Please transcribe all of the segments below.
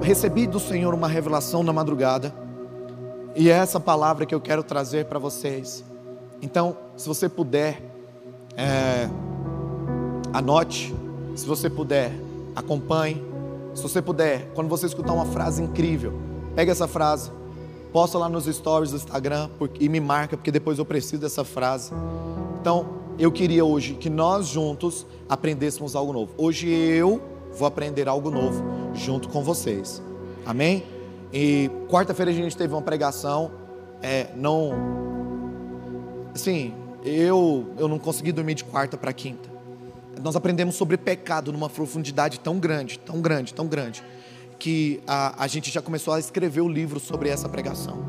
recebi do Senhor uma revelação na madrugada, e é essa palavra que eu quero trazer para vocês. Então, se você puder, é, anote, se você puder, acompanhe. Se você puder, quando você escutar uma frase incrível, pega essa frase, posta lá nos stories do Instagram e me marca, porque depois eu preciso dessa frase. Então, eu queria hoje que nós juntos aprendêssemos algo novo. Hoje eu vou aprender algo novo junto com vocês. Amém? E quarta-feira a gente teve uma pregação. É, não. Assim, eu, eu não consegui dormir de quarta para quinta. Nós aprendemos sobre pecado numa profundidade tão grande, tão grande, tão grande, que a, a gente já começou a escrever o livro sobre essa pregação.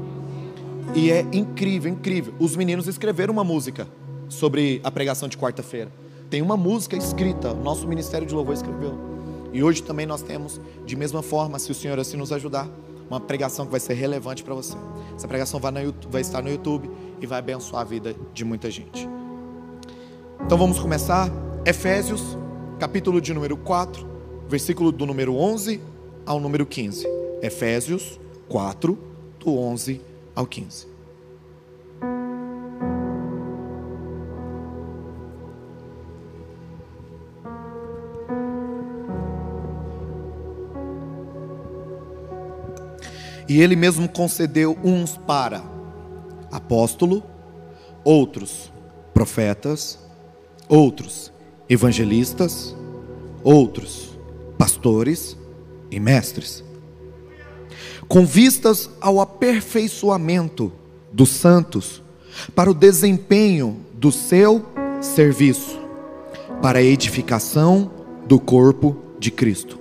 E é incrível, incrível. Os meninos escreveram uma música sobre a pregação de quarta-feira. Tem uma música escrita, nosso Ministério de Louvor escreveu. E hoje também nós temos, de mesma forma, se o Senhor assim nos ajudar, uma pregação que vai ser relevante para você. Essa pregação vai, YouTube, vai estar no YouTube e vai abençoar a vida de muita gente. Então vamos começar. Efésios, capítulo de número 4, versículo do número 11 ao número 15. Efésios 4, do 11 ao 15. E ele mesmo concedeu uns para apóstolo, outros profetas, outros evangelistas, outros pastores e mestres, com vistas ao aperfeiçoamento dos santos, para o desempenho do seu serviço, para a edificação do corpo de Cristo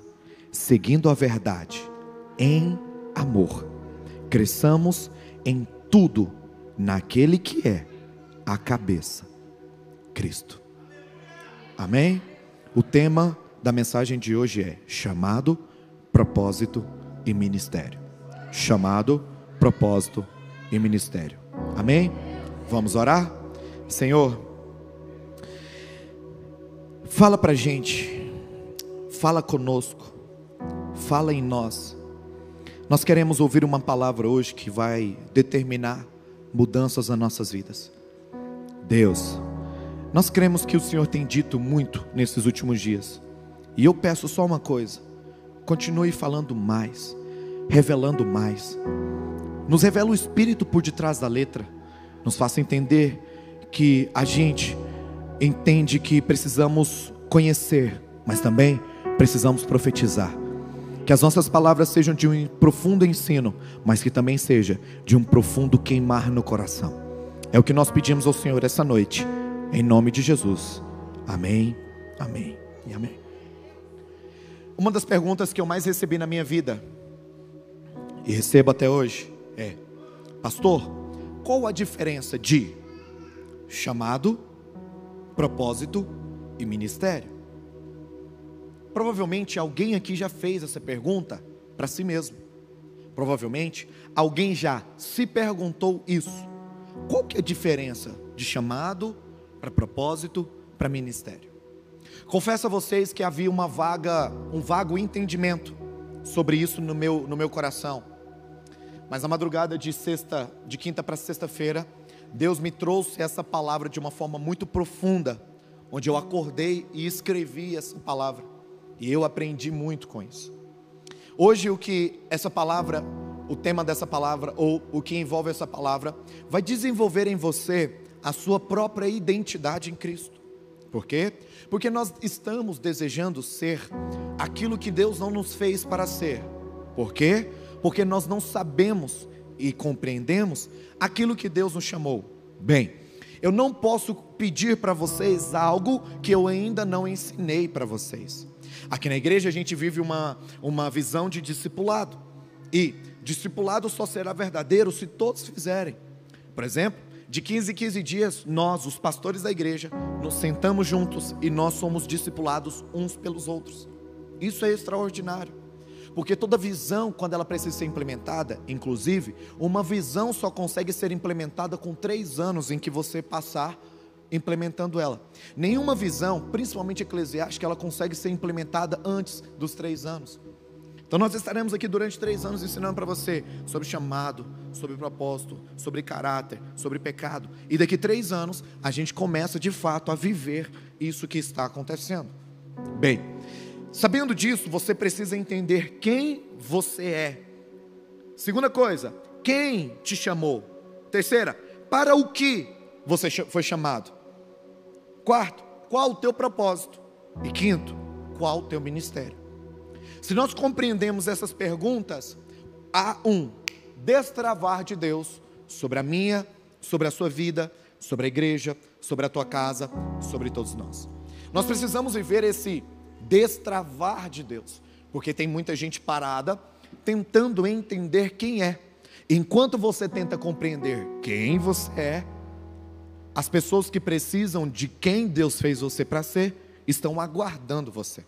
seguindo a verdade, em amor. Cresçamos em tudo naquele que é a cabeça, Cristo. Amém? O tema da mensagem de hoje é chamado, propósito e ministério. Chamado, propósito e ministério. Amém? Vamos orar? Senhor, fala pra gente, fala conosco, fala em nós nós queremos ouvir uma palavra hoje que vai determinar mudanças nas nossas vidas. Deus, nós cremos que o Senhor tem dito muito nesses últimos dias. E eu peço só uma coisa: continue falando mais, revelando mais. Nos revela o Espírito por detrás da letra, nos faça entender que a gente entende que precisamos conhecer, mas também precisamos profetizar. Que as nossas palavras sejam de um profundo ensino, mas que também seja de um profundo queimar no coração. É o que nós pedimos ao Senhor essa noite, em nome de Jesus. Amém, amém e amém. Uma das perguntas que eu mais recebi na minha vida, e recebo até hoje, é: Pastor, qual a diferença de chamado, propósito e ministério? Provavelmente alguém aqui já fez essa pergunta para si mesmo. Provavelmente alguém já se perguntou isso. Qual que é a diferença de chamado para propósito para ministério? Confesso a vocês que havia uma vaga, um vago entendimento sobre isso no meu, no meu coração. Mas na madrugada de sexta, de quinta para sexta-feira, Deus me trouxe essa palavra de uma forma muito profunda, onde eu acordei e escrevi essa palavra. E eu aprendi muito com isso. Hoje, o que essa palavra, o tema dessa palavra, ou o que envolve essa palavra, vai desenvolver em você a sua própria identidade em Cristo. Por quê? Porque nós estamos desejando ser aquilo que Deus não nos fez para ser. Por quê? Porque nós não sabemos e compreendemos aquilo que Deus nos chamou. Bem, eu não posso pedir para vocês algo que eu ainda não ensinei para vocês. Aqui na igreja a gente vive uma, uma visão de discipulado. E discipulado só será verdadeiro se todos fizerem. Por exemplo, de 15 em 15 dias, nós, os pastores da igreja, nos sentamos juntos e nós somos discipulados uns pelos outros. Isso é extraordinário. Porque toda visão, quando ela precisa ser implementada, inclusive, uma visão só consegue ser implementada com três anos em que você passar implementando ela. Nenhuma visão, principalmente eclesiástica, ela consegue ser implementada antes dos três anos. Então nós estaremos aqui durante três anos ensinando para você sobre chamado, sobre propósito, sobre caráter, sobre pecado. E daqui três anos a gente começa de fato a viver isso que está acontecendo. Bem, sabendo disso, você precisa entender quem você é. Segunda coisa, quem te chamou. Terceira, para o que você foi chamado. Quarto, qual o teu propósito? E quinto, qual o teu ministério? Se nós compreendemos essas perguntas, há um destravar de Deus sobre a minha, sobre a sua vida, sobre a igreja, sobre a tua casa, sobre todos nós. Nós precisamos viver esse destravar de Deus, porque tem muita gente parada tentando entender quem é. Enquanto você tenta compreender quem você é, as pessoas que precisam de quem Deus fez você para ser, estão aguardando você.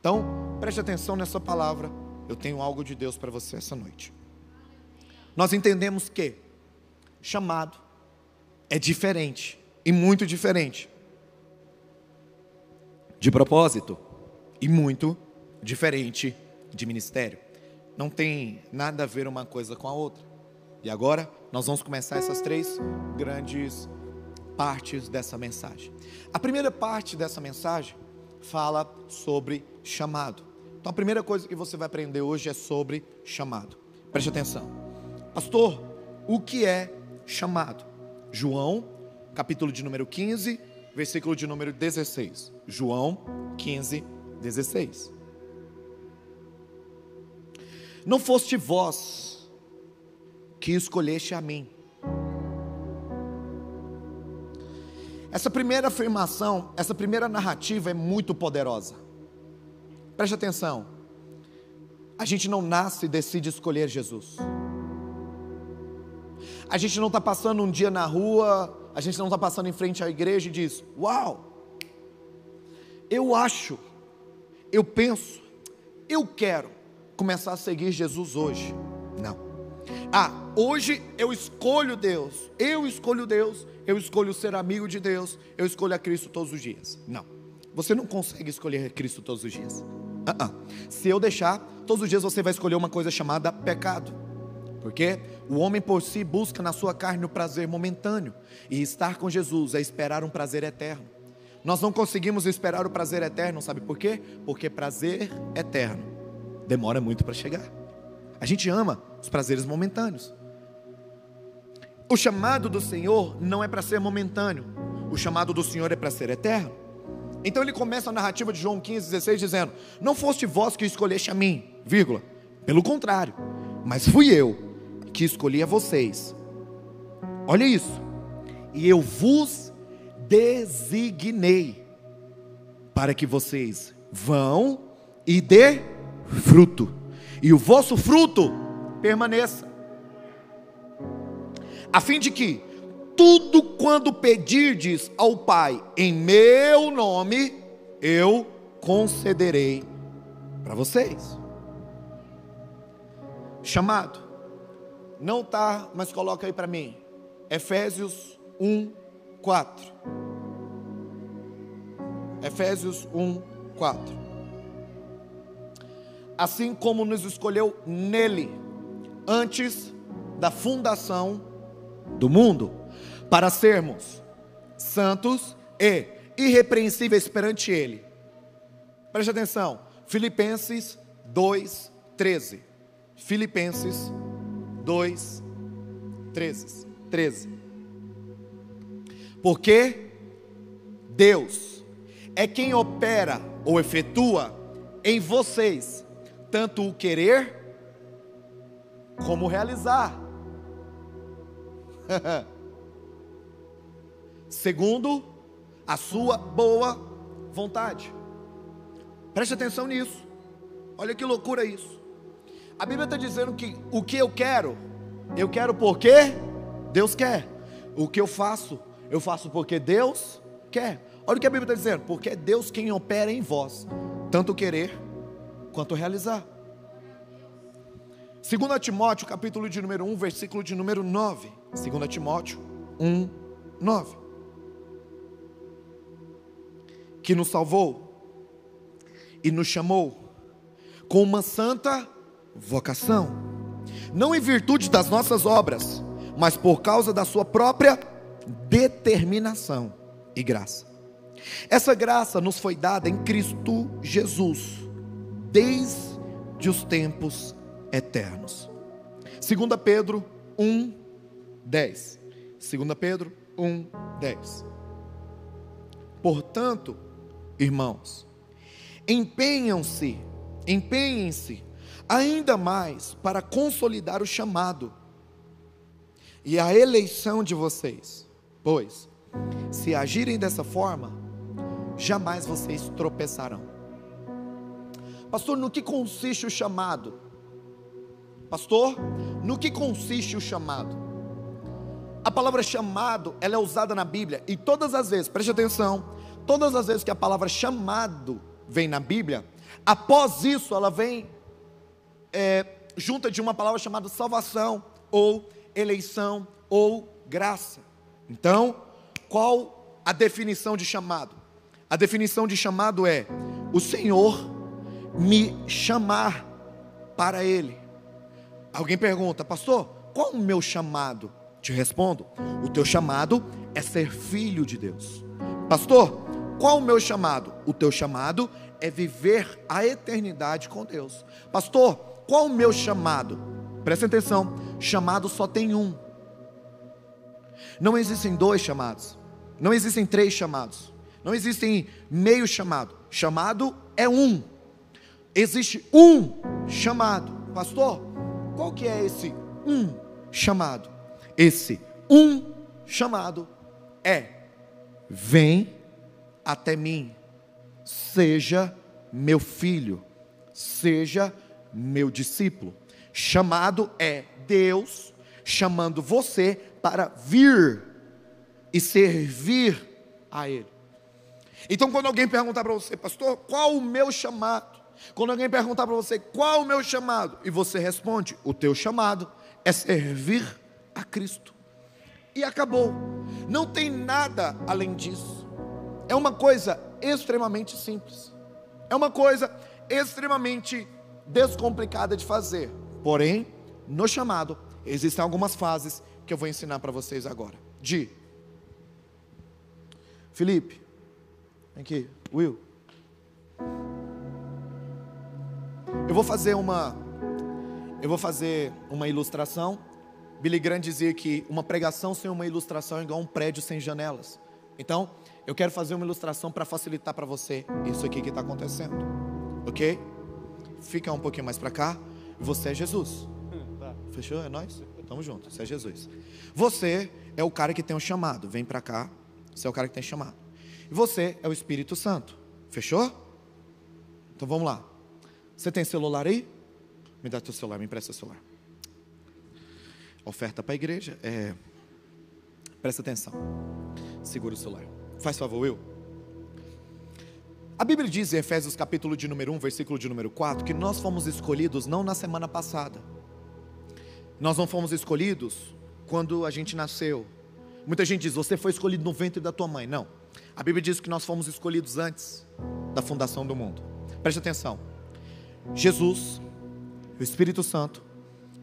Então, preste atenção nessa palavra. Eu tenho algo de Deus para você essa noite. Nós entendemos que chamado é diferente e muito diferente de propósito e muito diferente de ministério. Não tem nada a ver uma coisa com a outra. E agora nós vamos começar essas três grandes partes dessa mensagem. A primeira parte dessa mensagem fala sobre chamado. Então a primeira coisa que você vai aprender hoje é sobre chamado. Preste atenção. Pastor, o que é chamado? João, capítulo de número 15, versículo de número 16. João 15, 16. Não foste vós que escolheste a mim, Essa primeira afirmação, essa primeira narrativa é muito poderosa. Preste atenção. A gente não nasce e decide escolher Jesus. A gente não está passando um dia na rua, a gente não está passando em frente à igreja e diz: Uau, eu acho, eu penso, eu quero começar a seguir Jesus hoje. Não. Ah, hoje eu escolho Deus, eu escolho Deus, eu escolho ser amigo de Deus, eu escolho a Cristo todos os dias. Não, você não consegue escolher Cristo todos os dias. Uh -uh. Se eu deixar, todos os dias você vai escolher uma coisa chamada pecado. Porque o homem por si busca na sua carne o prazer momentâneo, e estar com Jesus é esperar um prazer eterno. Nós não conseguimos esperar o prazer eterno, sabe por quê? Porque prazer eterno demora muito para chegar. A gente ama os prazeres momentâneos. O chamado do Senhor não é para ser momentâneo, o chamado do Senhor é para ser eterno. Então ele começa a narrativa de João 15, 16, dizendo: Não foste vós que escolheste a mim, vírgula, pelo contrário, mas fui eu que escolhi a vocês. Olha isso, e eu vos designei para que vocês vão e dê fruto, e o vosso fruto permaneça a fim de que tudo quando pedirdes ao Pai em meu nome, eu concederei para vocês. Chamado. Não tá, mas coloca aí para mim. Efésios 1, 4. Efésios 1, 4. Assim como nos escolheu nele, antes da fundação do mundo, para sermos santos e irrepreensíveis perante Ele. Preste atenção, Filipenses 2, 13. Filipenses 2, 13. 13. Porque Deus é quem opera ou efetua em vocês tanto o querer como realizar Segundo a sua boa vontade. Preste atenção nisso. Olha que loucura isso. A Bíblia está dizendo que o que eu quero, eu quero porque Deus quer. O que eu faço, eu faço porque Deus quer. Olha o que a Bíblia está dizendo: porque é Deus quem opera em vós, tanto querer quanto realizar. 2 Timóteo, capítulo de número 1, versículo de número 9. 2 Timóteo 1, 9. Que nos salvou e nos chamou com uma santa vocação, não em virtude das nossas obras, mas por causa da sua própria determinação e graça. Essa graça nos foi dada em Cristo Jesus, desde os tempos eternos. 2 Pedro 1, 10. 2 Pedro 1, 10. Portanto, irmãos, empenham-se, empenhem-se ainda mais para consolidar o chamado e a eleição de vocês, pois, se agirem dessa forma, jamais vocês tropeçarão. Pastor, no que consiste o chamado? Pastor, no que consiste o chamado? A palavra chamado, ela é usada na Bíblia e todas as vezes, preste atenção, todas as vezes que a palavra chamado vem na Bíblia, após isso ela vem é, junta de uma palavra chamada salvação, ou eleição, ou graça. Então, qual a definição de chamado? A definição de chamado é o Senhor me chamar para Ele. Alguém pergunta, pastor, qual o meu chamado? Te respondo: o teu chamado é ser filho de Deus. Pastor, qual o meu chamado? O teu chamado é viver a eternidade com Deus. Pastor, qual o meu chamado? Presta atenção: chamado só tem um. Não existem dois chamados. Não existem três chamados. Não existem meio chamado. Chamado é um. Existe um chamado. Pastor, qual que é esse um chamado? Esse um chamado é: vem até mim, seja meu filho, seja meu discípulo. Chamado é Deus chamando você para vir e servir a Ele. Então, quando alguém perguntar para você, pastor, qual o meu chamado? Quando alguém perguntar para você, qual o meu chamado? E você responde, o teu chamado é servir a Cristo. E acabou. Não tem nada além disso. É uma coisa extremamente simples. É uma coisa extremamente descomplicada de fazer. Porém, no chamado, existem algumas fases que eu vou ensinar para vocês agora. De Felipe, vem aqui, Will. Eu vou fazer uma eu vou fazer uma ilustração. Billy Graham dizia que uma pregação sem uma ilustração é igual a um prédio sem janelas. Então, eu quero fazer uma ilustração para facilitar para você isso aqui que está acontecendo. Ok? Fica um pouquinho mais para cá. Você é Jesus. Tá. Fechou? É nós? Tamo junto. Você é Jesus. Você é o cara que tem um chamado. Vem para cá. Você é o cara que tem chamado. E você é o Espírito Santo. Fechou? Então vamos lá. Você tem celular aí? Me dá teu celular, me empresta o celular. Oferta para a igreja. É... Presta atenção. Segura o celular. Faz favor, Will. A Bíblia diz em Efésios capítulo de número 1, versículo de número 4, que nós fomos escolhidos não na semana passada. Nós não fomos escolhidos quando a gente nasceu. Muita gente diz, você foi escolhido no ventre da tua mãe. Não. A Bíblia diz que nós fomos escolhidos antes da fundação do mundo. Preste atenção. Jesus, o Espírito Santo,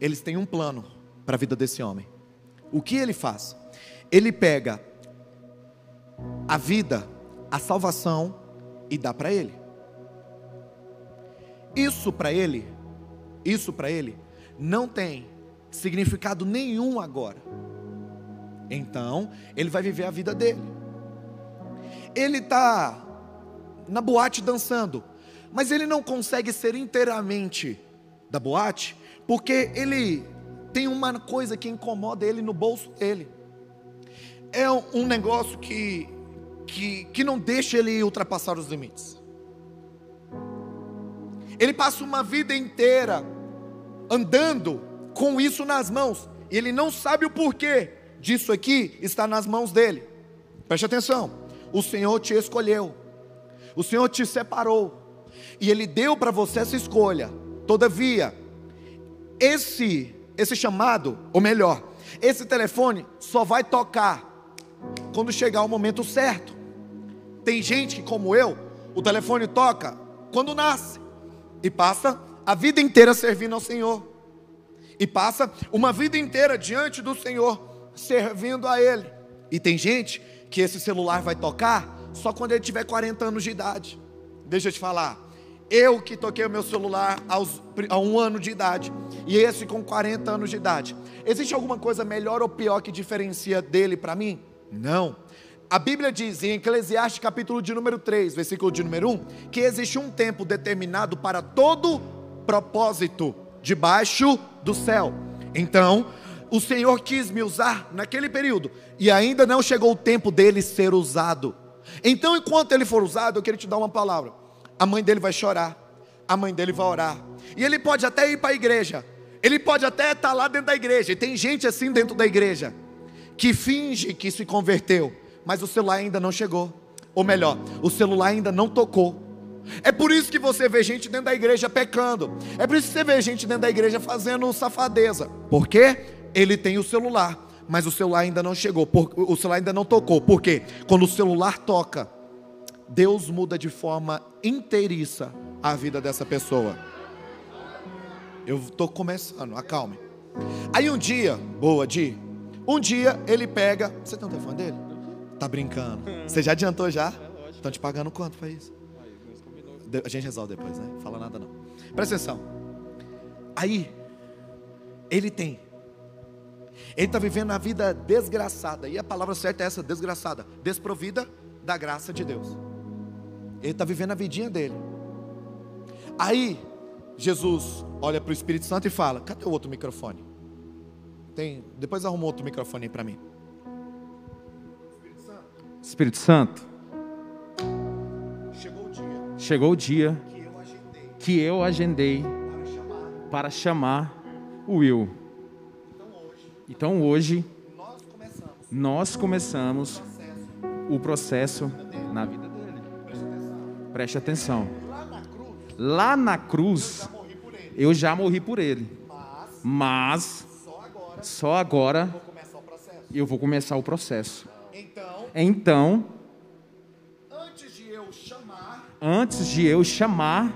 eles têm um plano para a vida desse homem. O que ele faz? Ele pega a vida, a salvação e dá para ele. Isso para ele, isso para ele não tem significado nenhum agora. Então, ele vai viver a vida dele. Ele está na boate dançando, mas ele não consegue ser inteiramente da boate, porque ele tem uma coisa que incomoda ele no bolso dele. É um negócio que que, que não deixa ele ultrapassar os limites. Ele passa uma vida inteira andando com isso nas mãos. E ele não sabe o porquê disso aqui está nas mãos dele. Preste atenção. O Senhor te escolheu. O Senhor te separou. E ele deu para você essa escolha. Todavia, esse esse chamado, ou melhor, esse telefone só vai tocar quando chegar o momento certo. Tem gente que, como eu, o telefone toca quando nasce e passa a vida inteira servindo ao Senhor, e passa uma vida inteira diante do Senhor, servindo a Ele. E tem gente que esse celular vai tocar só quando ele tiver 40 anos de idade. Deixa eu te falar, eu que toquei o meu celular aos, a um ano de idade, e esse com 40 anos de idade. Existe alguma coisa melhor ou pior que diferencia dele para mim? Não. A Bíblia diz em Eclesiastes capítulo de número 3, versículo de número 1, que existe um tempo determinado para todo propósito debaixo do céu. Então, o Senhor quis me usar naquele período e ainda não chegou o tempo dele ser usado. Então, enquanto ele for usado, eu quero te dar uma palavra. A mãe dele vai chorar, a mãe dele vai orar, e ele pode até ir para a igreja, ele pode até estar lá dentro da igreja, e tem gente assim dentro da igreja que finge que se converteu, mas o celular ainda não chegou. Ou melhor, o celular ainda não tocou. É por isso que você vê gente dentro da igreja pecando. É por isso que você vê gente dentro da igreja fazendo safadeza. Por quê? Ele tem o celular, mas o celular ainda não chegou. O celular ainda não tocou. Por quê? Quando o celular toca, Deus muda de forma inteiriça a vida dessa pessoa. Eu estou começando, acalme. Aí um dia, boa, Di, um dia ele pega. Você tem o telefone dele? Tá brincando. Você já adiantou já? Estão te pagando quanto para isso? A gente resolve depois, né? Fala nada não. Presta atenção. Aí, ele tem. Ele está vivendo a vida desgraçada. E a palavra certa é essa: desgraçada. Desprovida da graça de Deus. Ele está vivendo a vidinha dele. Aí, Jesus olha para o Espírito Santo e fala: Cadê o outro microfone? Tem, depois arruma outro microfone aí para mim. Espírito Santo. Chegou o dia. Chegou o dia que eu agendei, que eu agendei para chamar. para chamar o Will. Então hoje Então hoje nós começamos nós começamos o processo. o processo na vida dele. Preste atenção. Preste atenção. Lá na cruz, eu já morri por ele, Mas só agora eu vou começar o processo. Então, antes de eu chamar, antes de eu chamar,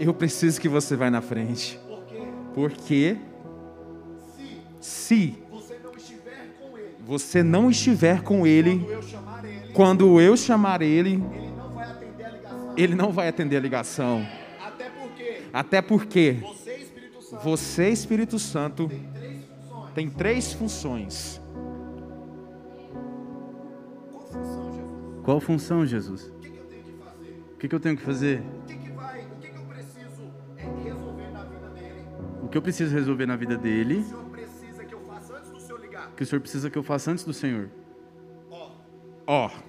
eu preciso que você vá na frente. Porque se se você não estiver com ele, você não estiver com ele, quando eu chamar ele, ele não vai atender a ligação. Até porque Até porque você, Espírito Santo, você, Espírito Santo, tem três funções. tem três funções. Qual função, Jesus? Qual função, Jesus? O que, que eu tenho que fazer? O que, que eu tenho que fazer? O que, que vai? O que, que eu preciso é, resolver na vida dele? O que eu preciso resolver na vida dele? O Senhor precisa que eu faça antes do Senhor ligar. Que o Senhor precisa que eu faça antes do Senhor? Ó, Ó, presta atenção.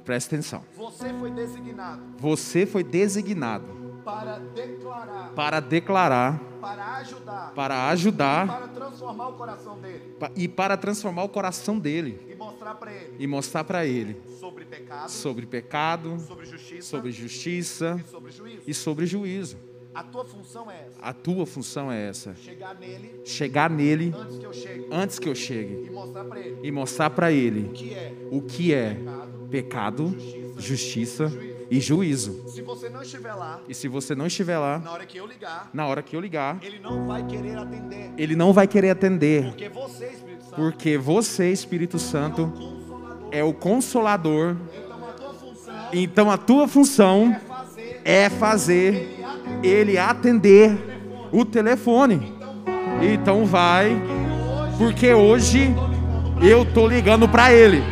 Presta atenção. Você foi designado Você foi designado para declarar, para declarar, para ajudar, para ajudar para transformar o coração dele e para transformar o coração dele e mostrar para ele e mostrar para ele sobre pecado, sobre pecado, sobre justiça sobre justiça e sobre juízo. e sobre juízo. A tua função é essa: A tua função é essa: chegar nele chegar nele antes que eu chegue antes que eu chegue e mostrar para ele e mostrar para ele o que é o que é pecado. pecado, justiça e juízo. Se você não estiver lá, E se você não estiver lá, na hora que eu ligar, na hora que eu ligar, ele não vai querer atender, ele não vai querer atender, porque você, Espírito Santo, porque você, Espírito Santo, consolador. é o consolador. Então a tua função Então a tua função é fazer é fazer ele atender. o telefone. Então vai, porque hoje eu tô ligando para ele.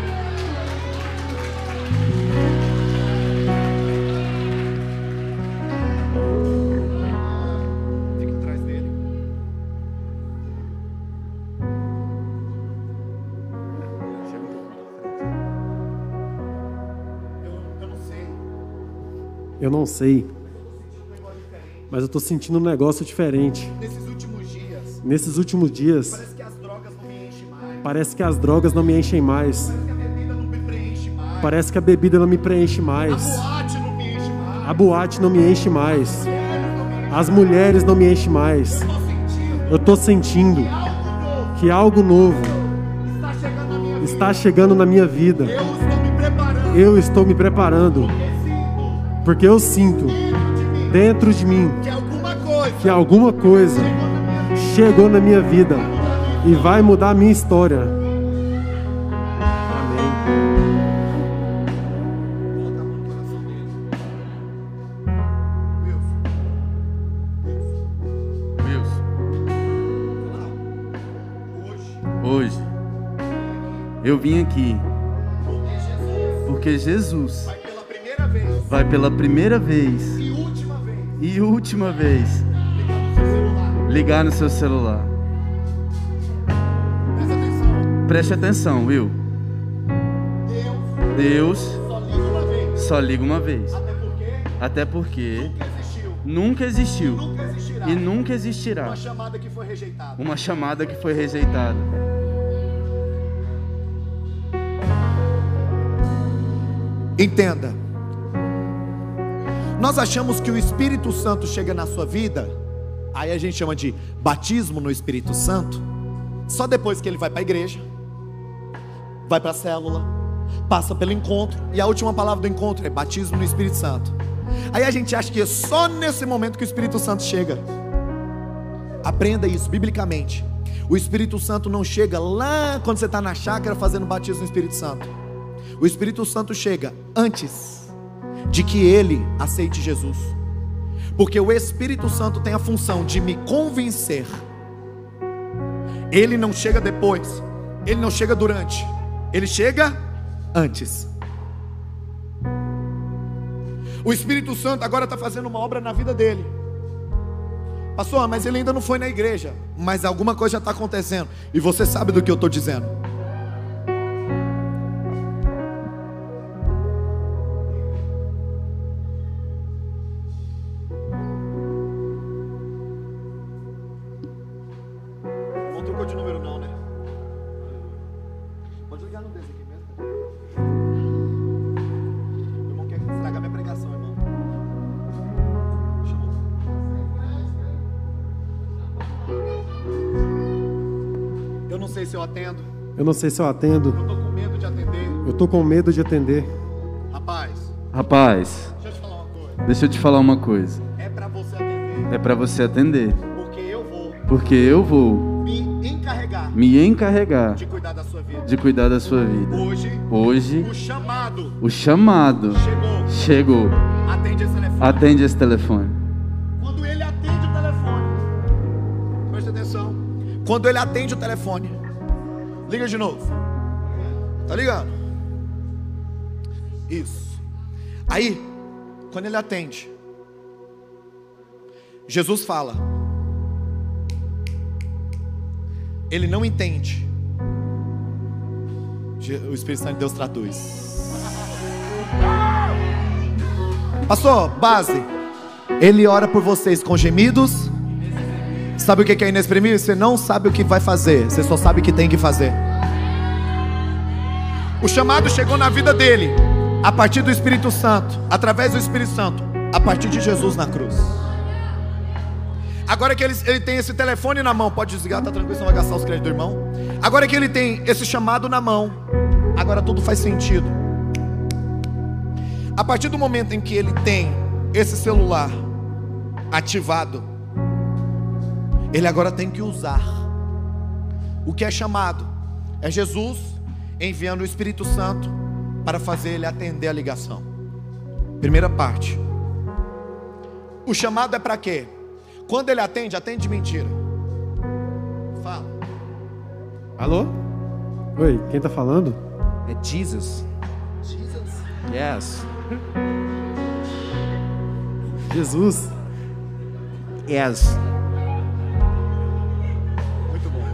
Fica atrás dele. Eu, eu não sei. Mas eu tô sentindo um negócio diferente. Nesses últimos dias, Nesses últimos dias, parece que as drogas não me enchem mais. parece que as drogas não me enchem mais. Parece que a bebida não me preenche mais. A boate não me enche mais. As mulheres não me enchem mais. Eu tô sentindo que algo novo está chegando na minha vida. Eu estou me preparando. Estou porque eu sinto dentro de mim que alguma coisa que alguma coisa chegou na minha vida e vai mudar a minha história. Amém. Wilson, hoje, hoje. Eu vim aqui. Porque Jesus. Porque Jesus vai pela primeira vez e última vez ligar no seu celular. Preste atenção, Will. Deus só liga uma vez. Até porque nunca existiu, e nunca existirá uma chamada que foi rejeitada. uma chamada que foi rejeitada. Entenda. Nós achamos que o Espírito Santo chega na sua vida, aí a gente chama de batismo no Espírito Santo, só depois que ele vai para a igreja, vai para a célula, passa pelo encontro, e a última palavra do encontro é batismo no Espírito Santo. Aí a gente acha que é só nesse momento que o Espírito Santo chega. Aprenda isso biblicamente. O Espírito Santo não chega lá quando você está na chácara fazendo batismo no Espírito Santo. O Espírito Santo chega antes de que ele aceite Jesus. Porque o Espírito Santo tem a função de me convencer. Ele não chega depois, ele não chega durante, ele chega antes. O Espírito Santo agora está fazendo uma obra na vida dele. Pastor, mas ele ainda não foi na igreja. Mas alguma coisa já está acontecendo. E você sabe do que eu estou dizendo. De número não, né? Pode ligar no desse aqui mesmo. Meu irmão quer estragar minha pregação, irmão. Chamou. Eu não sei se eu atendo. Eu não sei se eu atendo. Eu tô com medo de atender. Eu tô com medo de atender. Rapaz, Rapaz, deixa eu te falar uma coisa. deixa eu te falar uma coisa. É pra você atender. É para você atender, Porque eu vou porque eu vou me encarregar de cuidar da sua vida. de cuidar da sua vida. Hoje, Hoje, o chamado o chamado chegou. chegou. Atende esse telefone. Atende esse telefone. Quando ele atende o telefone, presta atenção. Quando ele atende o telefone, liga de novo. Tá ligado? Isso. Aí, quando ele atende, Jesus fala. Ele não entende. O Espírito Santo de Deus traduz. Pastor, base. Ele ora por vocês com gemidos. Sabe o que é inexprimível? Você não sabe o que vai fazer, você só sabe o que tem que fazer. O chamado chegou na vida dele a partir do Espírito Santo, através do Espírito Santo, a partir de Jesus na cruz. Agora que ele, ele tem esse telefone na mão, pode desligar, tá tranquilo, não vai gastar os créditos do irmão. Agora que ele tem esse chamado na mão, agora tudo faz sentido. A partir do momento em que ele tem esse celular ativado, ele agora tem que usar. O que é chamado é Jesus enviando o Espírito Santo para fazer ele atender a ligação. Primeira parte. O chamado é para quê? Quando ele atende, atende de mentira. Fala. Alô? Oi, quem tá falando? É Jesus. Yes. Jesus. Yes. Muito bom.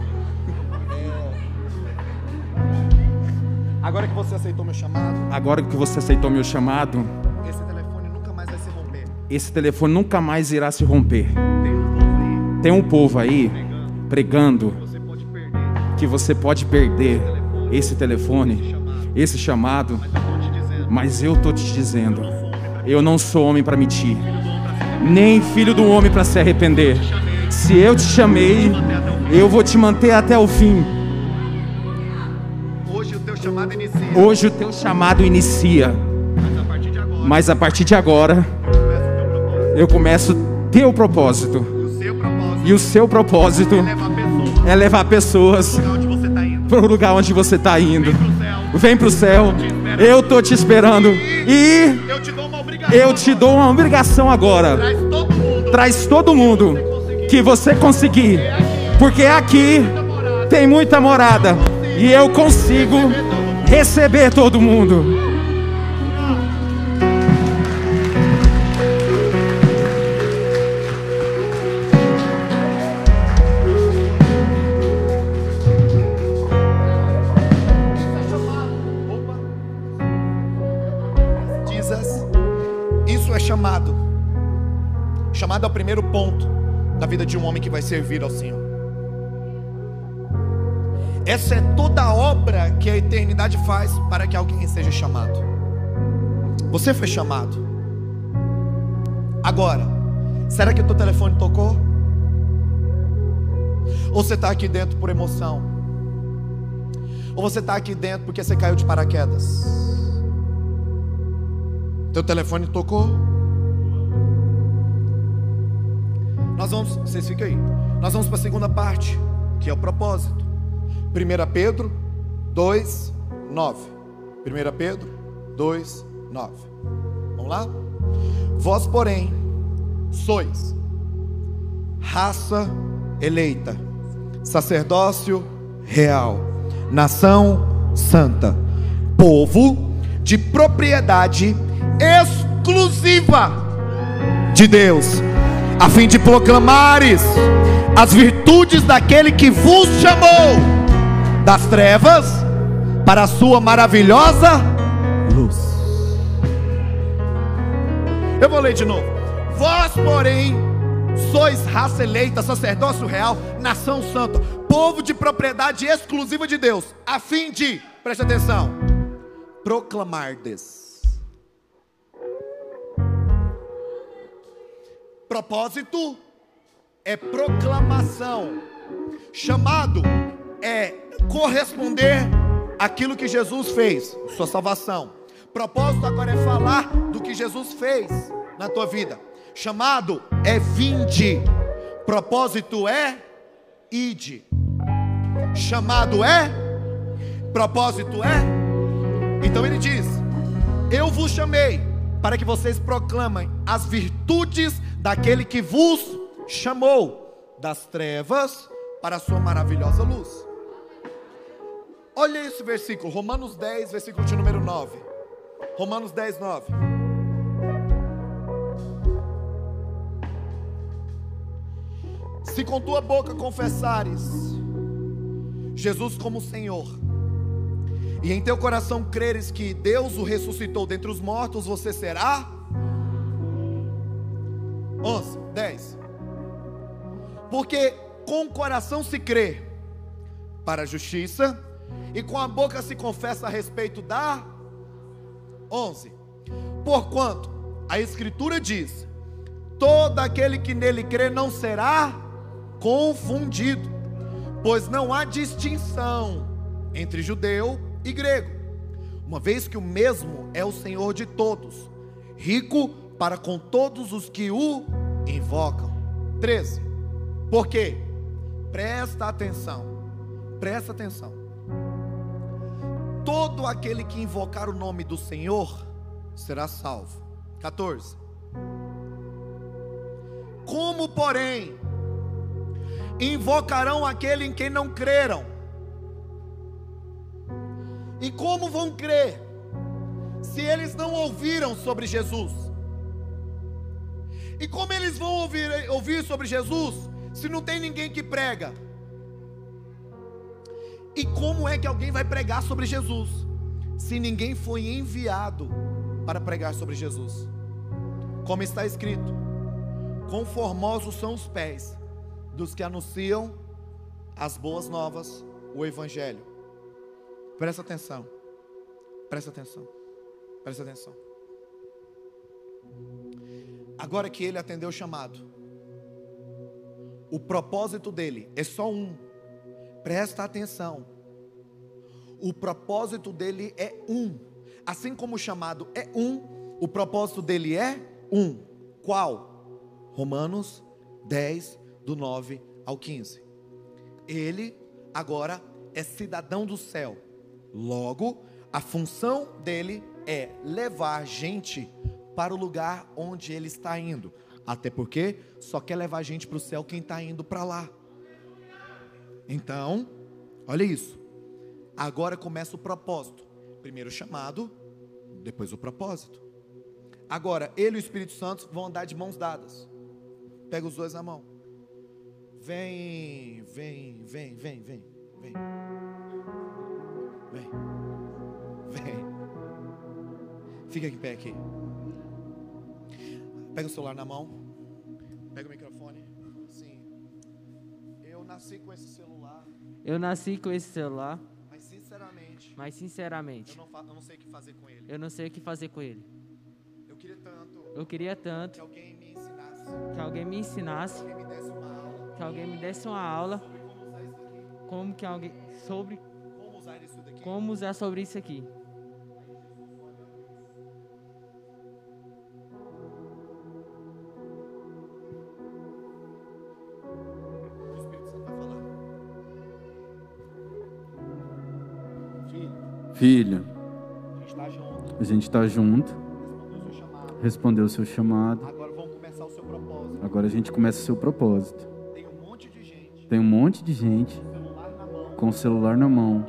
Agora que você aceitou meu chamado, Agora que você aceitou meu chamado, esse telefone nunca mais vai se romper. esse telefone nunca mais irá se romper. Tem um povo aí pregando que você pode perder esse telefone, esse chamado, mas eu tô te dizendo, eu não sou homem para mentir, nem filho do homem para se arrepender. Se eu te chamei, eu vou te manter até o fim. Hoje o teu chamado inicia. Hoje o teu chamado inicia, Mas a partir de agora, mas a partir de agora eu começo teu propósito. O E o seu propósito é levar pessoas para o lugar onde você está indo. Vem pro céu. Eu tô te esperando. E Eu te dou uma obrigação. agora. Traz todo mundo que você conseguir. Porque aqui tem muita morada. E eu consigo receber todo mundo. Da vida de um homem que vai servir ao Senhor. Essa é toda a obra que a eternidade faz para que alguém seja chamado. Você foi chamado. Agora, será que o teu telefone tocou? Ou você está aqui dentro por emoção? Ou você está aqui dentro porque você caiu de paraquedas? Teu telefone tocou? Nós vamos, vocês ficam aí. Nós vamos para a segunda parte, que é o propósito. 1 Pedro 2, 9. 1 Pedro 2, 9. Vamos lá? Vós, porém, sois raça eleita, sacerdócio real, nação santa, povo de propriedade exclusiva de Deus, a fim de proclamares as virtudes daquele que vos chamou das trevas para a sua maravilhosa luz. Eu vou ler de novo. Vós, porém, sois raça eleita, sacerdócio real, nação santa, povo de propriedade exclusiva de Deus, a fim de, preste atenção, proclamardes. Propósito é proclamação. Chamado é corresponder àquilo que Jesus fez, sua salvação. Propósito agora é falar do que Jesus fez na tua vida. Chamado é vinde. Propósito é ide. Chamado é propósito é. Então ele diz: Eu vos chamei para que vocês proclamem as virtudes daquele que vos chamou das trevas para a sua maravilhosa luz. Olha esse versículo, Romanos 10, versículo de número 9. Romanos 10, 9. Se com tua boca confessares Jesus como Senhor, e em teu coração creres que Deus o ressuscitou dentre os mortos, você será 11, 10. Porque com o coração se crê para a justiça, e com a boca se confessa a respeito da 11. Porquanto a Escritura diz: todo aquele que nele crê não será confundido, pois não há distinção entre judeu e grego, uma vez que o mesmo é o Senhor de todos, rico para com todos os que o invocam. 13. Por quê? Presta atenção. Presta atenção. Todo aquele que invocar o nome do Senhor será salvo. 14. Como, porém, invocarão aquele em quem não creram? E como vão crer se eles não ouviram sobre Jesus? E como eles vão ouvir, ouvir sobre Jesus se não tem ninguém que prega? E como é que alguém vai pregar sobre Jesus se ninguém foi enviado para pregar sobre Jesus? Como está escrito: Conformosos são os pés dos que anunciam as boas novas, o evangelho. Presta atenção. Presta atenção. Presta atenção. Agora que ele atendeu o chamado, o propósito dele é só um. Presta atenção. O propósito dele é um. Assim como o chamado é um, o propósito dele é um. Qual? Romanos 10, do 9 ao 15. Ele agora é cidadão do céu. Logo, a função dele é levar gente para o lugar onde ele está indo. Até porque só quer levar gente para o céu quem está indo para lá. Então, olha isso. Agora começa o propósito. Primeiro o chamado, depois o propósito. Agora, ele e o Espírito Santo vão andar de mãos dadas. Pega os dois na mão. Vem, vem, vem, vem, vem, vem. Vem. Vem. Fica em pé aqui. Pega o celular na mão. Pega o microfone. Sim. Eu nasci com esse celular, Eu nasci com esse celular, mas sinceramente, mas eu sinceramente, não, fa- eu não sei o que fazer com ele. eu não sei o que fazer com ele. Eu queria tanto Eu queria que tanto alguém me ensinasse, que alguém me ensinasse, que alguém me desse uma aula que alguém me desse uma aula sobre como usar isso daqui. como que alguém sobre Como usar isso daqui. como usar sobre isso aqui. Filho, a gente está junto. Respondeu o seu chamado. Agora vamos começar o seu propósito. Agora a gente começa o seu propósito. Tem um monte de gente Tem um monte de gente com o celular na mão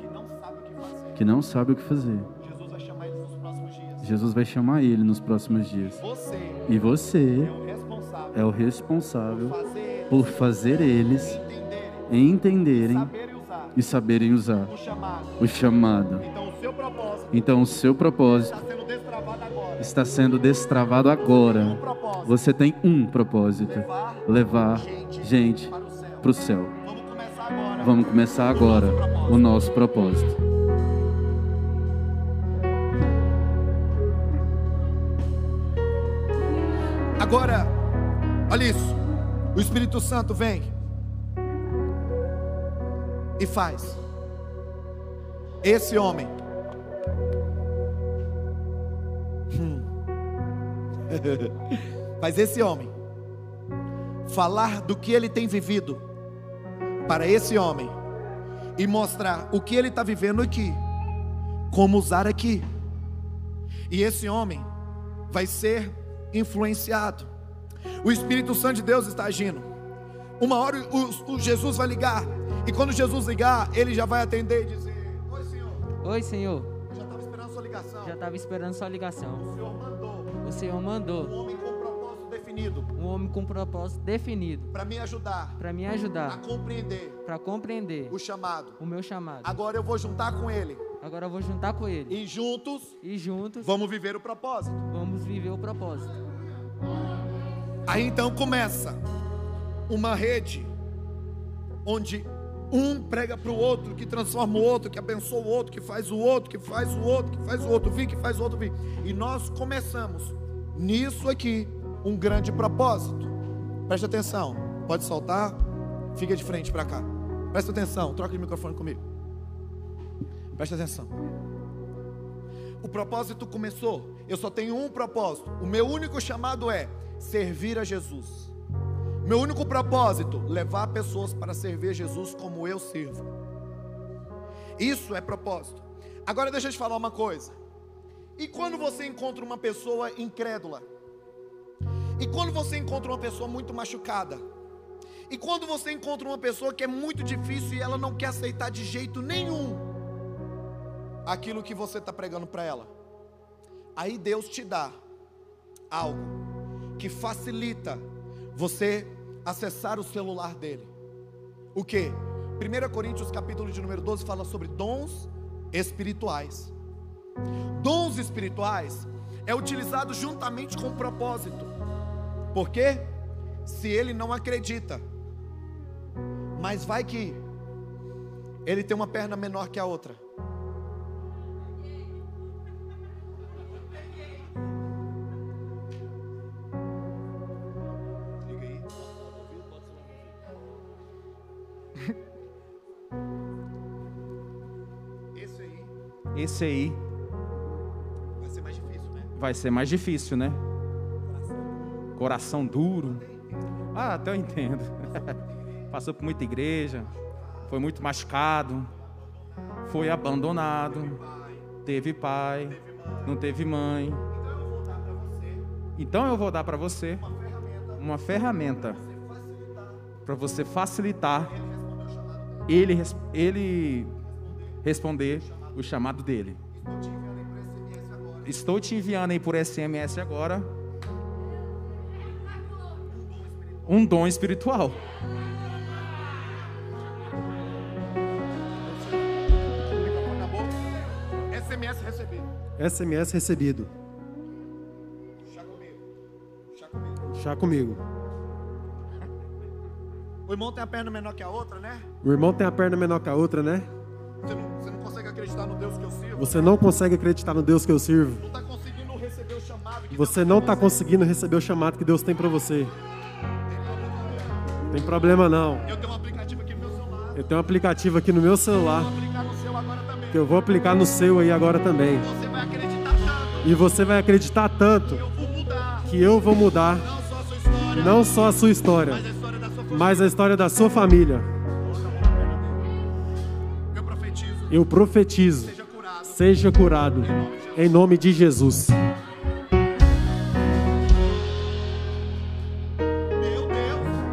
que não sabe o que fazer. Jesus vai chamar eles nos próximos dias. Jesus vai chamar ele nos próximos dias. E você é o responsável é o por responsável fazer eles por fazer eles entenderem, entenderem saberem usar e saberem usar o chamado. Então o seu propósito está sendo destravado agora. Você tem um propósito: Levar gente para o céu. Vamos começar agora o nosso propósito. Agora, olha isso. O Espírito Santo vem e faz. Esse homem. faz esse homem falar do que ele tem vivido para esse homem e mostrar o que ele está vivendo aqui, como usar aqui. E esse homem vai ser influenciado. O Espírito Santo de Deus está agindo. Uma hora o, o Jesus vai ligar, e quando Jesus ligar, ele já vai atender e dizer: Oi, Senhor, Oi, Senhor. eu já estava esperando a sua ligação. Já estava esperando sua ligação. O Senhor mandou O Senhor um mandou homem com propósito definido. Um homem com propósito definido. Para me ajudar. Para me a ajudar, compreender. Para compreender. O chamado. o meu chamado. Agora eu vou juntar com ele. Agora eu vou juntar com ele. E juntos e juntos vamos viver o propósito. vamos viver o propósito. Aí então começa uma rede onde um prega para o outro, que transforma o outro, que abençoa o outro, que faz o outro, que faz o outro, que faz o outro vir, que faz o outro vir. E nós começamos nisso aqui um grande propósito. Preste atenção, pode soltar, fica de frente para cá. Presta atenção, troca de microfone comigo. Presta atenção. O propósito começou. Eu só tenho um propósito. O meu único chamado é servir a Jesus. Meu único propósito, levar pessoas para servir Jesus como eu sirvo. Isso é propósito. Agora deixa eu te falar uma coisa. E quando você encontra uma pessoa incrédula? E quando você encontra uma pessoa muito machucada? E quando você encontra uma pessoa que é muito difícil e ela não quer aceitar de jeito nenhum aquilo que você está pregando para ela? Aí Deus te dá algo que facilita você acessar o celular dele. O que? 1 Coríntios capítulo de número 12 fala sobre dons espirituais. Dons espirituais é utilizado juntamente com propósito. Por quê? Se ele não acredita, mas vai que ele tem uma perna menor que a outra. Esse aí vai ser mais difícil, né? vai ser mais difícil, né? Coração duro. Ah, até eu entendo. Passou por muita igreja, foi muito machucado, foi abandonado, teve pai, não teve mãe. Então eu vou dar para você uma ferramenta para você facilitar ele, ele responder o chamado dele. Estou te enviando aí por SMS agora um dom espiritual. SMS recebido. SMS recebido. Chá comigo. Chá comigo. Chá comigo. O irmão tem a perna menor que a outra, né? O irmão tem a perna menor que a outra, né? Você não, acreditar no Deus que eu sirvo. Você não consegue acreditar no Deus que eu sirvo. não está conseguindo receber o chamado que Você Deus não está conseguindo receber o chamado que Deus tem para você. Tem problema não. Eu tenho um aplicativo aqui no meu celular. Eu tenho um aplicativo aqui no meu celular Vou aplicar no seu agora também. que eu vou aplicar no seu aí agora também. Você vai acreditar tanto. E você vai acreditar tanto Eu vou mudar. que eu vou mudar Não só a sua história, não só a sua história, mas a história da sua família. Eu profetizo, Seja curado. seja curado em nome de Jesus.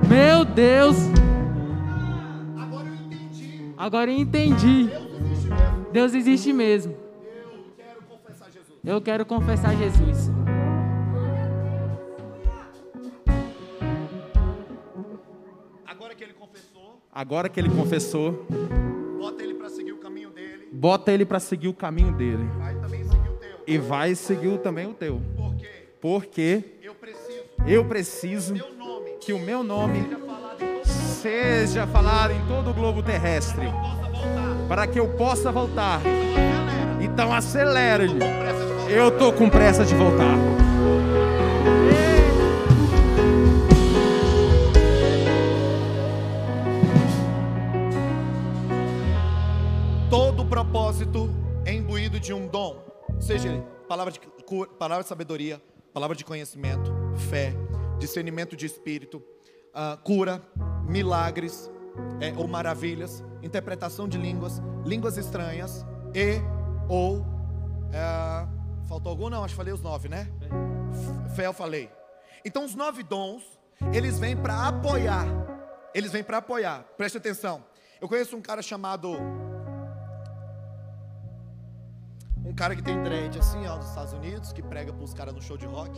Meu Deus. Agora eu entendi. Agora eu entendi. Deus existe mesmo. Eu quero confessar Jesus. Eu quero confessar Jesus. Agora que ele confessou, Agora que ele confessou, bota ele bota ele para seguir o caminho dele Vai também seguir o teu. e vai seguir também o teu. Por quê? Porque Eu preciso. eu preciso nome. que o meu nome Seja falado em todo o globo terrestre, para que eu possa voltar. Então acelere. De voltar. Eu tô com pressa de voltar. Todo propósito é imbuído de um dom, seja ele palavra de, palavra de sabedoria, palavra de conhecimento, fé, discernimento de espírito, ah, cura, milagres é, ou maravilhas, interpretação de línguas, línguas estranhas e ou é, faltou algum? Não, acho que falei os nove, né? Fé eu falei. Então os nove dons eles vêm para apoiar, eles vêm para apoiar. Preste atenção. Eu conheço um cara chamado um cara que tem dread assim, ó, nos Estados Unidos, que prega pros caras no show de rock.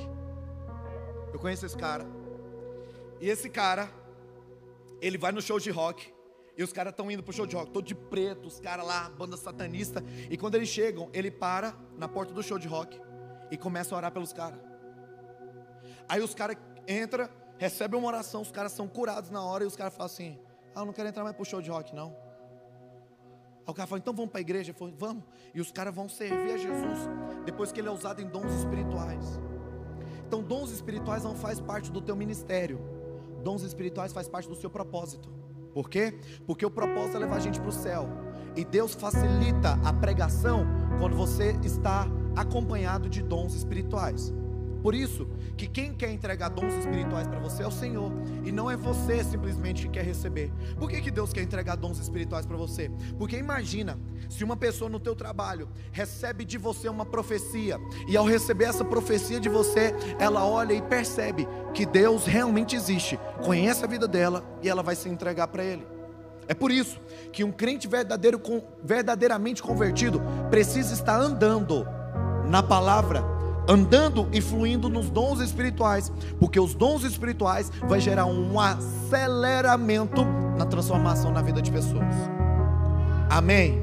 Eu conheço esse cara. E esse cara, ele vai no show de rock. E os caras estão indo pro show de rock, todo de preto, os caras lá, banda satanista. E quando eles chegam, ele para na porta do show de rock e começa a orar pelos caras. Aí os caras entram, recebem uma oração, os caras são curados na hora e os caras falam assim: Ah, eu não quero entrar mais pro show de rock, não. Aí o cara fala, então vamos para a igreja? Falou, vamos. E os caras vão servir a Jesus depois que ele é usado em dons espirituais. Então, dons espirituais não faz parte do teu ministério. Dons espirituais faz parte do seu propósito. Por quê? Porque o propósito é levar a gente para o céu. E Deus facilita a pregação quando você está acompanhado de dons espirituais. Por isso, que quem quer entregar dons espirituais para você é o Senhor, e não é você simplesmente que quer receber. Por que, que Deus quer entregar dons espirituais para você? Porque imagina, se uma pessoa no teu trabalho recebe de você uma profecia, e ao receber essa profecia de você, ela olha e percebe que Deus realmente existe, conhece a vida dela e ela vai se entregar para Ele. É por isso que um crente verdadeiro, verdadeiramente convertido precisa estar andando na palavra, andando e fluindo nos dons espirituais, porque os dons espirituais vai gerar um aceleramento na transformação na vida de pessoas. Amém.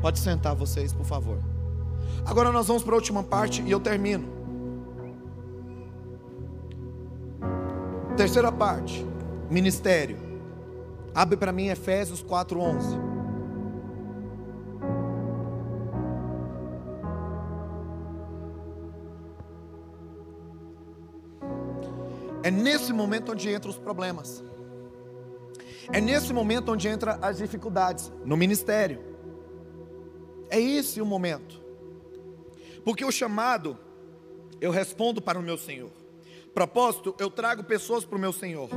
Pode sentar vocês, por favor. Agora nós vamos para a última parte e eu termino. Terceira parte, ministério. Abre para mim Efésios 4:11. É nesse momento onde entram os problemas. É nesse momento onde entram as dificuldades no ministério. É esse o momento. Porque o chamado eu respondo para o meu Senhor. Propósito, eu trago pessoas para o meu Senhor.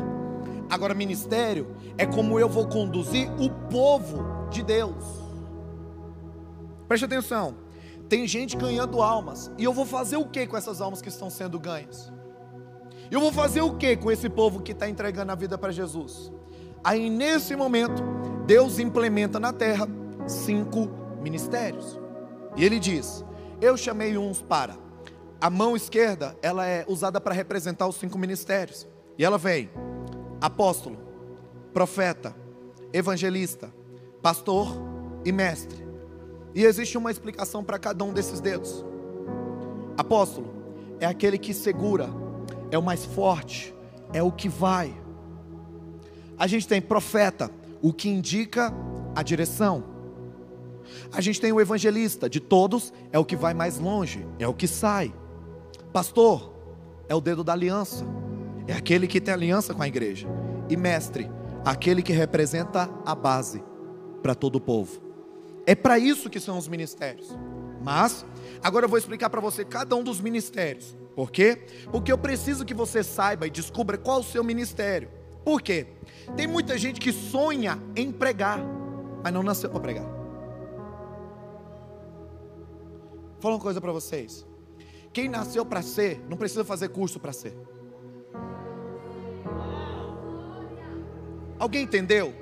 Agora, ministério é como eu vou conduzir o povo de Deus. Preste atenção. Tem gente ganhando almas. E eu vou fazer o que com essas almas que estão sendo ganhas? Eu vou fazer o que com esse povo que está entregando a vida para Jesus? Aí nesse momento, Deus implementa na terra cinco ministérios. E ele diz: Eu chamei uns para. A mão esquerda, ela é usada para representar os cinco ministérios. E ela vem: apóstolo, profeta, evangelista, pastor e mestre. E existe uma explicação para cada um desses dedos. Apóstolo é aquele que segura, é o mais forte, é o que vai. A gente tem profeta, o que indica a direção. A gente tem o evangelista, de todos é o que vai mais longe, é o que sai. Pastor é o dedo da aliança, é aquele que tem aliança com a igreja. E mestre, aquele que representa a base para todo o povo. É para isso que são os ministérios. Mas, agora eu vou explicar para você cada um dos ministérios. Por quê? Porque eu preciso que você saiba e descubra qual o seu ministério. Por quê? Tem muita gente que sonha em pregar, mas não nasceu para pregar. Vou falar uma coisa para vocês. Quem nasceu para ser, não precisa fazer curso para ser. Alguém entendeu?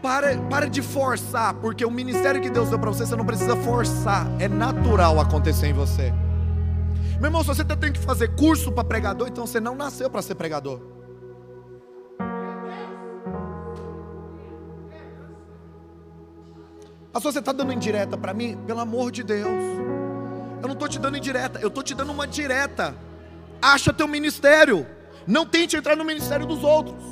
Para, para de forçar, porque o ministério que Deus deu para você, você não precisa forçar, é natural acontecer em você. Meu irmão, se você tem que fazer curso para pregador, então você não nasceu para ser pregador. Pastor, você está dando indireta para mim? Pelo amor de Deus. Eu não estou te dando indireta, eu estou te dando uma direta. Acha teu ministério. Não tente entrar no ministério dos outros.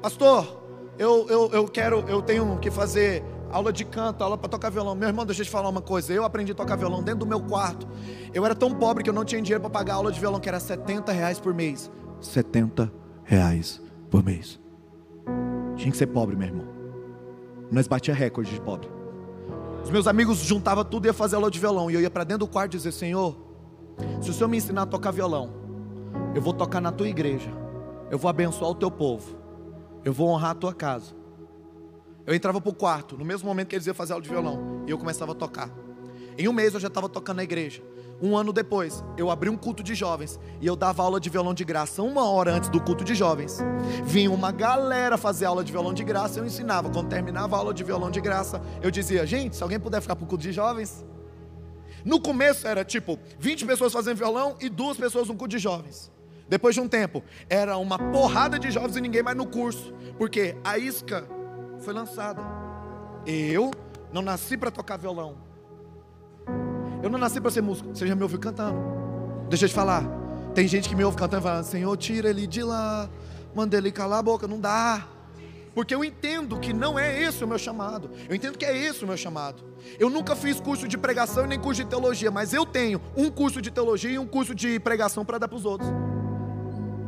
Pastor, eu, eu, eu quero, eu tenho que fazer aula de canto, aula para tocar violão. Meu irmão, deixa eu te falar uma coisa. Eu aprendi a tocar violão dentro do meu quarto. Eu era tão pobre que eu não tinha dinheiro para pagar aula de violão, que era 70 reais por mês. 70 reais por mês. Tinha que ser pobre, meu irmão. Nós batia recorde de pobre. Os meus amigos juntavam tudo e ia fazer aula de violão. E eu ia para dentro do quarto e dizer: Senhor, se o Senhor me ensinar a tocar violão, eu vou tocar na tua igreja. Eu vou abençoar o teu povo. Eu vou honrar a tua casa. Eu entrava para o quarto, no mesmo momento que eles iam fazer aula de violão, e eu começava a tocar. Em um mês eu já estava tocando na igreja. Um ano depois, eu abri um culto de jovens e eu dava aula de violão de graça uma hora antes do culto de jovens. Vinha uma galera fazer aula de violão de graça, eu ensinava. Quando terminava a aula de violão de graça, eu dizia: gente, se alguém puder ficar para o culto de jovens. No começo era tipo 20 pessoas fazendo violão e duas pessoas no culto de jovens. Depois de um tempo, era uma porrada de jovens e ninguém mais no curso, porque a isca foi lançada. Eu não nasci para tocar violão. Eu não nasci para ser músico. Você já me ouviu cantando. Deixa eu te falar. Tem gente que me ouve cantando e fala: Senhor, tira ele de lá. Manda ele calar a boca. Não dá. Porque eu entendo que não é esse o meu chamado. Eu entendo que é esse o meu chamado. Eu nunca fiz curso de pregação nem curso de teologia, mas eu tenho um curso de teologia e um curso de pregação para dar para os outros.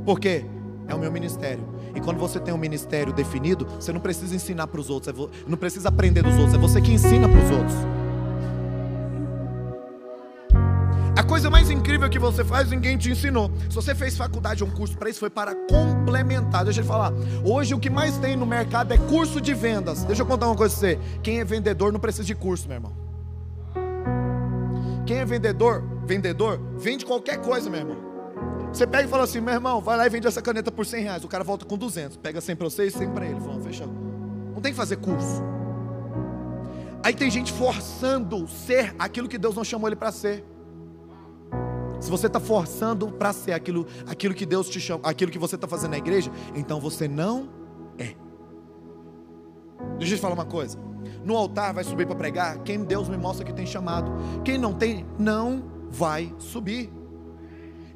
Por quê? É o meu ministério. E quando você tem um ministério definido, você não precisa ensinar para os outros, não precisa aprender dos outros, é você que ensina para os outros. A coisa mais incrível que você faz, ninguém te ensinou. Se você fez faculdade ou um curso para isso, foi para complementar. Deixa eu falar. Hoje o que mais tem no mercado é curso de vendas. Deixa eu contar uma coisa para você. Quem é vendedor não precisa de curso, meu irmão. Quem é vendedor, vendedor, vende qualquer coisa, meu irmão. Você pega e fala assim, meu irmão, vai lá e vende essa caneta por 100 reais. O cara volta com 200. Pega 100 para você e 100 para ele. Falando, fechou. Não tem que fazer curso. Aí tem gente forçando ser aquilo que Deus não chamou ele para ser. Se você está forçando para ser aquilo, aquilo que Deus te chama, aquilo que você está fazendo na igreja, então você não é. Deixa eu te falar uma coisa. No altar vai subir para pregar quem Deus me mostra que tem chamado. Quem não tem, não vai subir.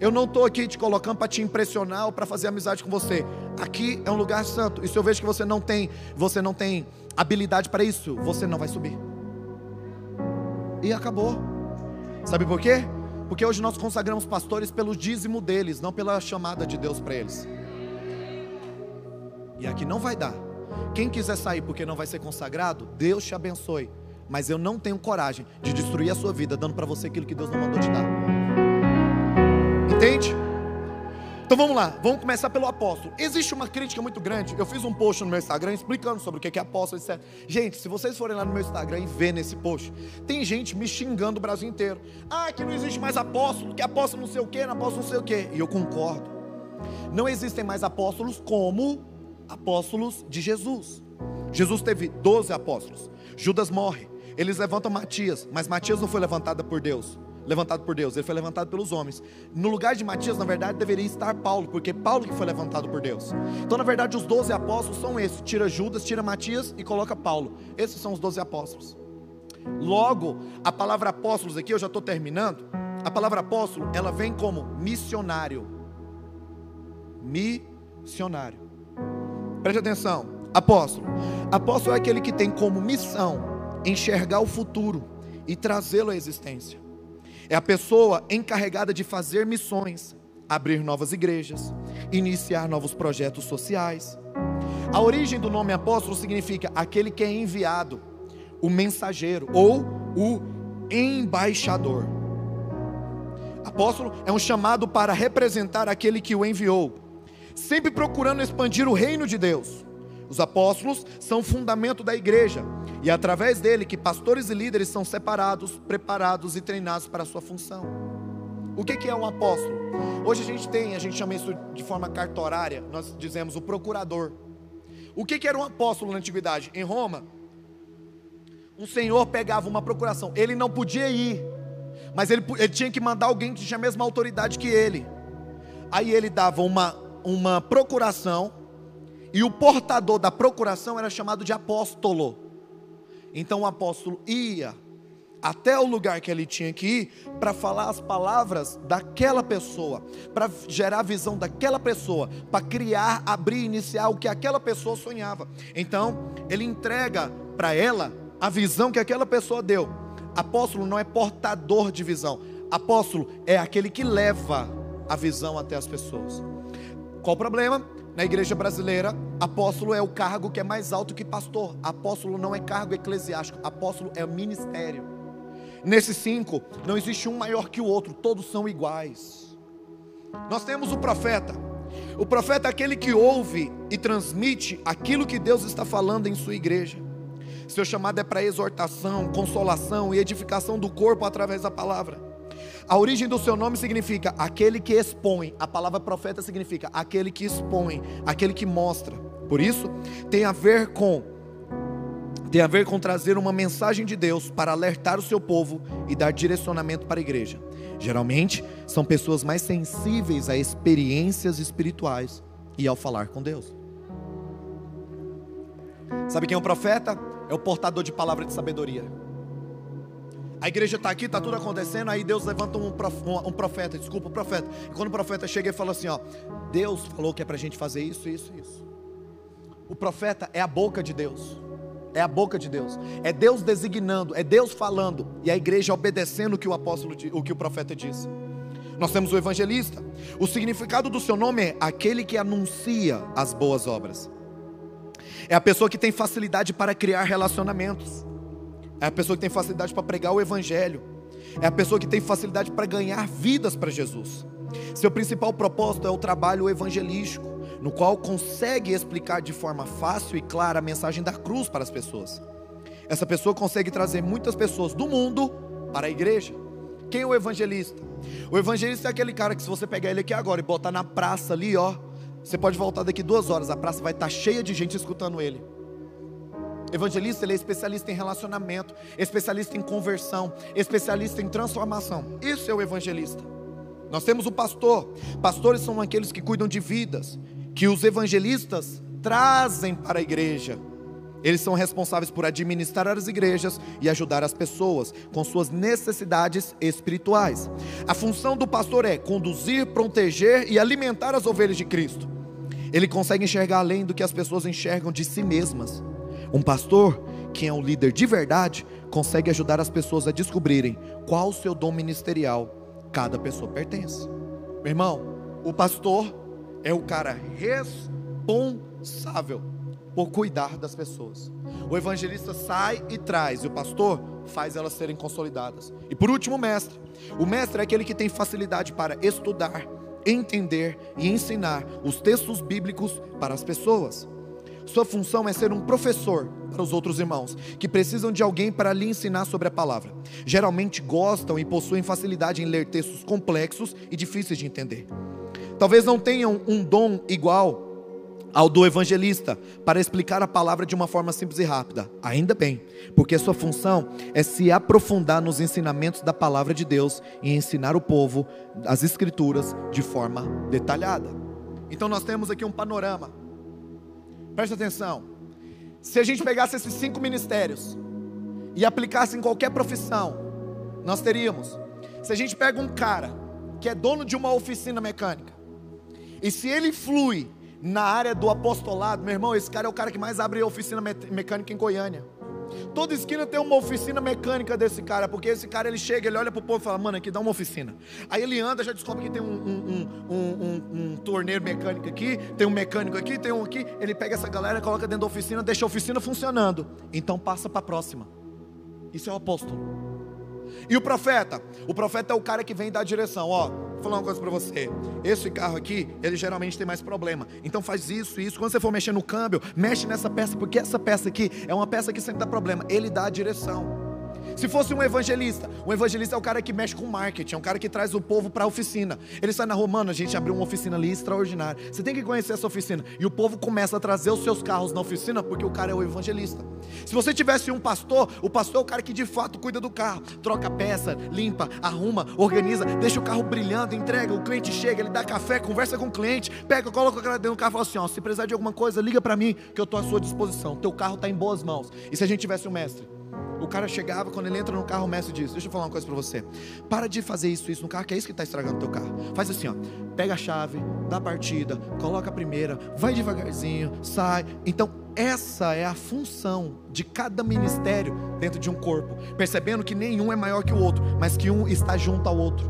Eu não estou aqui te colocando para te impressionar ou para fazer amizade com você. Aqui é um lugar santo. E se eu vejo que você não tem, você não tem habilidade para isso, você não vai subir. E acabou. Sabe por quê? Porque hoje nós consagramos pastores pelo dízimo deles, não pela chamada de Deus para eles. E aqui não vai dar. Quem quiser sair porque não vai ser consagrado, Deus te abençoe. Mas eu não tenho coragem de destruir a sua vida dando para você aquilo que Deus não mandou te dar. Então vamos lá, vamos começar pelo apóstolo. Existe uma crítica muito grande. Eu fiz um post no meu Instagram explicando sobre o que é apóstolo, etc. Gente, se vocês forem lá no meu Instagram e ver nesse post, tem gente me xingando o Brasil inteiro. Ah, que não existe mais apóstolo, que apóstolo não sei o que, não apóstolo não sei o que. E eu concordo. Não existem mais apóstolos como apóstolos de Jesus. Jesus teve 12 apóstolos. Judas morre. Eles levantam Matias, mas Matias não foi levantado por Deus levantado por Deus, ele foi levantado pelos homens. No lugar de Matias, na verdade, deveria estar Paulo, porque Paulo que foi levantado por Deus. Então, na verdade, os doze apóstolos são esses: tira Judas, tira Matias e coloca Paulo. Esses são os doze apóstolos. Logo, a palavra apóstolos aqui, eu já estou terminando. A palavra apóstolo, ela vem como missionário. Missionário. Preste atenção. Apóstolo. Apóstolo é aquele que tem como missão enxergar o futuro e trazê-lo à existência. É a pessoa encarregada de fazer missões, abrir novas igrejas, iniciar novos projetos sociais. A origem do nome apóstolo significa aquele que é enviado, o mensageiro ou o embaixador. Apóstolo é um chamado para representar aquele que o enviou, sempre procurando expandir o reino de Deus. Os apóstolos são fundamento da igreja e é através dele que pastores e líderes são separados, preparados e treinados para a sua função. O que é um apóstolo? Hoje a gente tem, a gente chama isso de forma cartorária, nós dizemos o procurador. O que era um apóstolo na antiguidade? Em Roma, um senhor pegava uma procuração, ele não podia ir, mas ele, ele tinha que mandar alguém que tinha a mesma autoridade que ele. Aí ele dava uma, uma procuração e o portador da procuração era chamado de apóstolo. Então o apóstolo ia até o lugar que ele tinha que ir para falar as palavras daquela pessoa, para gerar a visão daquela pessoa, para criar, abrir, iniciar o que aquela pessoa sonhava. Então, ele entrega para ela a visão que aquela pessoa deu. Apóstolo não é portador de visão. Apóstolo é aquele que leva a visão até as pessoas. Qual o problema? Na igreja brasileira, apóstolo é o cargo que é mais alto que pastor. Apóstolo não é cargo eclesiástico, apóstolo é ministério. Nesses cinco, não existe um maior que o outro, todos são iguais. Nós temos o profeta. O profeta é aquele que ouve e transmite aquilo que Deus está falando em sua igreja. Seu chamado é para exortação, consolação e edificação do corpo através da palavra. A origem do seu nome significa aquele que expõe. A palavra profeta significa aquele que expõe, aquele que mostra. Por isso, tem a ver com tem a ver com trazer uma mensagem de Deus para alertar o seu povo e dar direcionamento para a igreja. Geralmente, são pessoas mais sensíveis a experiências espirituais e ao falar com Deus. Sabe quem é o profeta? É o portador de palavra de sabedoria. A igreja está aqui, está tudo acontecendo, aí Deus levanta um, um profeta, desculpa, um profeta. E quando o profeta chega e fala assim: ó, Deus falou que é para a gente fazer isso, isso, isso. O profeta é a boca de Deus. É a boca de Deus. É Deus designando, é Deus falando e a igreja obedecendo o que o apóstolo, o que o profeta disse. Nós temos o evangelista. O significado do seu nome é aquele que anuncia as boas obras. É a pessoa que tem facilidade para criar relacionamentos. É a pessoa que tem facilidade para pregar o Evangelho. É a pessoa que tem facilidade para ganhar vidas para Jesus. Seu principal propósito é o trabalho evangelístico, no qual consegue explicar de forma fácil e clara a mensagem da cruz para as pessoas. Essa pessoa consegue trazer muitas pessoas do mundo para a igreja. Quem é o evangelista? O evangelista é aquele cara que, se você pegar ele aqui agora e botar na praça ali, ó, você pode voltar daqui duas horas, a praça vai estar cheia de gente escutando ele. Evangelista, ele é especialista em relacionamento, especialista em conversão, especialista em transformação. Isso é o evangelista. Nós temos o pastor. Pastores são aqueles que cuidam de vidas, que os evangelistas trazem para a igreja. Eles são responsáveis por administrar as igrejas e ajudar as pessoas com suas necessidades espirituais. A função do pastor é conduzir, proteger e alimentar as ovelhas de Cristo. Ele consegue enxergar além do que as pessoas enxergam de si mesmas. Um pastor, que é um líder de verdade, consegue ajudar as pessoas a descobrirem qual o seu dom ministerial cada pessoa pertence. Meu irmão, o pastor é o cara responsável por cuidar das pessoas. O evangelista sai e traz, e o pastor faz elas serem consolidadas. E por último, o mestre. O mestre é aquele que tem facilidade para estudar, entender e ensinar os textos bíblicos para as pessoas. Sua função é ser um professor para os outros irmãos, que precisam de alguém para lhe ensinar sobre a palavra. Geralmente gostam e possuem facilidade em ler textos complexos e difíceis de entender. Talvez não tenham um dom igual ao do evangelista para explicar a palavra de uma forma simples e rápida. Ainda bem, porque sua função é se aprofundar nos ensinamentos da palavra de Deus e ensinar o povo as escrituras de forma detalhada. Então nós temos aqui um panorama. Preste atenção. Se a gente pegasse esses cinco ministérios e aplicasse em qualquer profissão, nós teríamos. Se a gente pega um cara que é dono de uma oficina mecânica, e se ele flui na área do apostolado, meu irmão, esse cara é o cara que mais abre oficina me mecânica em Goiânia. Toda esquina tem uma oficina mecânica desse cara, porque esse cara ele chega, ele olha pro povo e fala, mano, aqui dá uma oficina. Aí ele anda, já descobre que tem um, um, um, um, torneiro mecânico aqui, tem um mecânico aqui, tem um aqui. Ele pega essa galera, coloca dentro da oficina, deixa a oficina funcionando. Então passa para a próxima. Isso é o apóstolo. E o profeta? O profeta é o cara que vem dar direção. Ó, vou falar uma coisa para você. Esse carro aqui, ele geralmente tem mais problema. Então faz isso e isso. Quando você for mexer no câmbio, mexe nessa peça, porque essa peça aqui é uma peça que sempre dá problema. Ele dá a direção. Se fosse um evangelista, um evangelista é o cara que mexe com marketing, é um cara que traz o povo para a oficina. Ele sai na rua, mano, a gente abriu uma oficina ali extraordinária. Você tem que conhecer essa oficina. E o povo começa a trazer os seus carros na oficina porque o cara é o evangelista. Se você tivesse um pastor, o pastor é o cara que de fato cuida do carro, troca peça, limpa, arruma, organiza, deixa o carro brilhando, entrega, o cliente chega, ele dá café, conversa com o cliente, pega, coloca o cara dentro do carro e fala assim: ó, se precisar de alguma coisa, liga para mim que eu estou à sua disposição. Teu carro está em boas mãos. E se a gente tivesse um mestre? O cara chegava, quando ele entra no carro, o mestre diz: Deixa eu falar uma coisa para você. Para de fazer isso, isso no carro, que é isso que está estragando o teu carro. Faz assim, ó. Pega a chave, dá a partida, coloca a primeira, vai devagarzinho, sai. Então, essa é a função de cada ministério dentro de um corpo. Percebendo que nenhum é maior que o outro, mas que um está junto ao outro.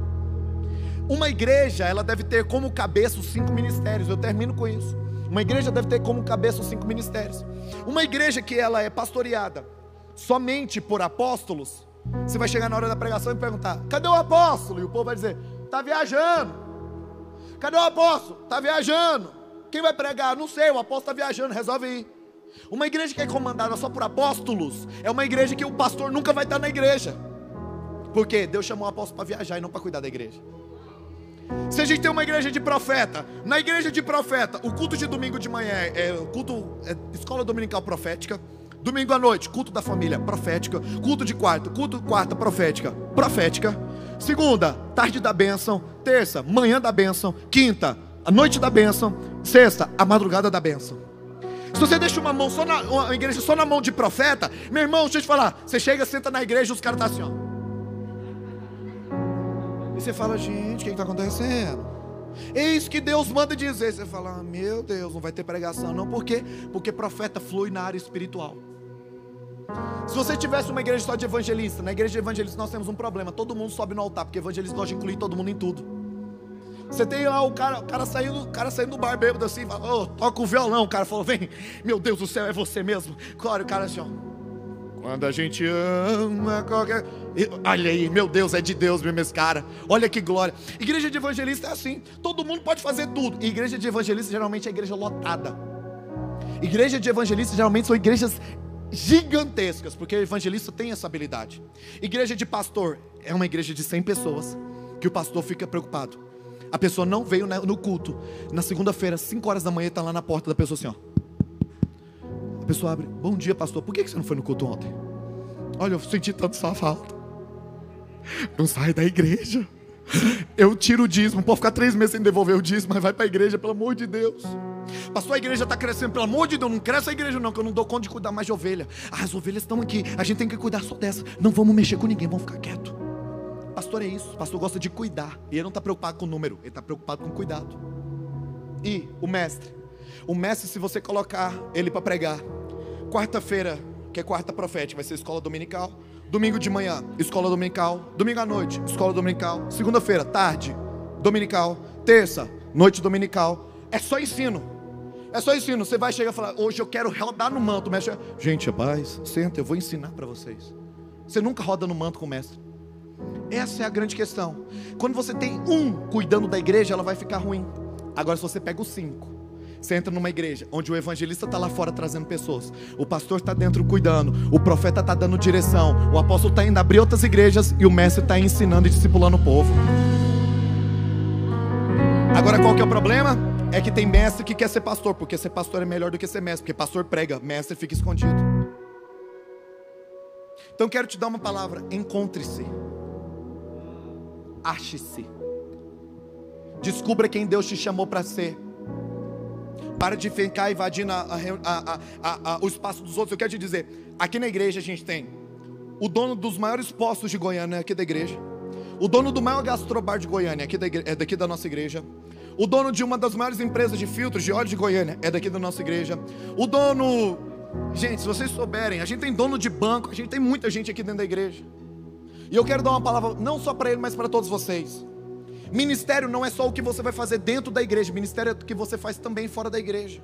Uma igreja, ela deve ter como cabeça os cinco ministérios. Eu termino com isso. Uma igreja deve ter como cabeça os cinco ministérios. Uma igreja que ela é pastoreada somente por apóstolos, você vai chegar na hora da pregação e perguntar: cadê o apóstolo? E o povo vai dizer: está viajando. Cadê o apóstolo? Está viajando. Quem vai pregar? Não sei, o apóstolo está viajando, resolve ir. Uma igreja que é comandada só por apóstolos é uma igreja que o pastor nunca vai estar na igreja. Porque Deus chamou o apóstolo para viajar e não para cuidar da igreja. Se a gente tem uma igreja de profeta, na igreja de profeta, o culto de domingo de manhã é, é culto é escola dominical profética. Domingo à noite, culto da família, profética. Culto de quarto, culto quarta, profética, profética. Segunda, tarde da bênção. Terça, manhã da bênção. Quinta, a noite da bênção. Sexta, a madrugada da bênção. Se você deixa uma mão só na uma igreja só na mão de profeta, meu irmão, deixa eu te falar, você chega, senta na igreja, os caras estão tá assim, ó. E você fala, gente, o que está acontecendo? Eis que Deus manda dizer. Você fala, ah, meu Deus, não vai ter pregação, não. Por quê? Porque profeta flui na área espiritual. Se você tivesse uma igreja só de evangelista, na igreja de evangelista nós temos um problema. Todo mundo sobe no altar, porque evangelista gosta de incluir todo mundo em tudo. Você tem lá o cara, o cara saindo, o cara saindo do bar bêbado assim, oh, toca o violão. O cara falou, vem, meu Deus do céu, é você mesmo. Claro, o cara assim, ó. Quando a gente ama qualquer. Olha aí, meu Deus, é de Deus mesmo esse cara. Olha que glória. Igreja de evangelista é assim. Todo mundo pode fazer tudo. igreja de evangelista geralmente é igreja lotada. Igreja de evangelista geralmente são igrejas gigantescas, porque o evangelista tem essa habilidade. Igreja de pastor é uma igreja de 100 pessoas, que o pastor fica preocupado. A pessoa não veio no culto. Na segunda-feira, 5 horas da manhã, está lá na porta da pessoa assim, ó. A pessoa abre, bom dia, pastor. Por que você não foi no culto ontem? Olha, eu senti tanto sua falta. Não sai da igreja. Eu tiro o dízimo, pode ficar três meses sem devolver o dízimo, mas vai para a igreja, pelo amor de Deus. Pastor, a igreja está crescendo, pelo amor de Deus, não cresce a igreja, não, que eu não dou conta de cuidar mais de ovelha. Ah, as ovelhas estão aqui, a gente tem que cuidar só dessa. Não vamos mexer com ninguém, vamos ficar quieto. Pastor é isso, pastor gosta de cuidar. E ele não está preocupado com o número, ele está preocupado com cuidado. E o mestre. O mestre, se você colocar ele para pregar, quarta-feira, que é quarta profética, vai ser escola dominical. Domingo de manhã, escola dominical. Domingo à noite, escola dominical. Segunda-feira, tarde, dominical. Terça, noite dominical. É só ensino. É só ensino. Você vai chegar e falar: Hoje eu quero rodar no manto. O mestre, gente, rapaz, senta, eu vou ensinar para vocês. Você nunca roda no manto com o mestre. Essa é a grande questão. Quando você tem um cuidando da igreja, ela vai ficar ruim. Agora, se você pega os cinco, você entra numa igreja onde o evangelista está lá fora trazendo pessoas, o pastor está dentro cuidando, o profeta está dando direção, o apóstolo está indo abrir outras igrejas e o mestre está ensinando e discipulando o povo. Agora, qual que é o problema? É que tem mestre que quer ser pastor, porque ser pastor é melhor do que ser mestre, porque pastor prega, mestre fica escondido. Então quero te dar uma palavra: encontre-se, ache-se, descubra quem Deus te chamou para ser. Para de ficar invadindo a, a, a, o espaço dos outros. Eu quero te dizer: aqui na igreja a gente tem o dono dos maiores postos de Goiânia, aqui da igreja. O dono do maior gastrobar de Goiânia, aqui da igreja, é daqui da nossa igreja. O dono de uma das maiores empresas de filtros de óleo de Goiânia é daqui da nossa igreja. O dono. Gente, se vocês souberem, a gente tem dono de banco, a gente tem muita gente aqui dentro da igreja. E eu quero dar uma palavra não só para ele, mas para todos vocês. Ministério não é só o que você vai fazer dentro da igreja, ministério é o que você faz também fora da igreja.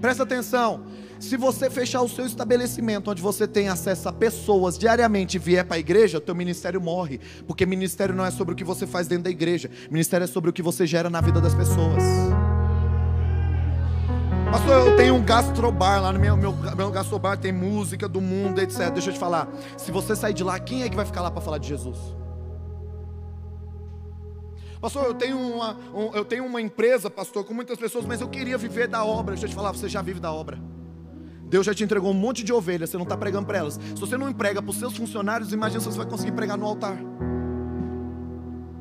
Presta atenção. Se você fechar o seu estabelecimento onde você tem acesso a pessoas diariamente e vier para a igreja, teu ministério morre, porque ministério não é sobre o que você faz dentro da igreja, ministério é sobre o que você gera na vida das pessoas. Pastor, eu tenho um gastrobar lá no meu, meu, meu gastrobar, tem música do mundo, etc. Deixa eu te falar. Se você sair de lá, quem é que vai ficar lá para falar de Jesus? Pastor, eu tenho, uma, um, eu tenho uma empresa, pastor, com muitas pessoas, mas eu queria viver da obra. Deixa eu te falar, você já vive da obra. Deus já te entregou um monte de ovelhas, você não está pregando para elas. Se você não emprega para os seus funcionários, imagina se você vai conseguir pregar no altar.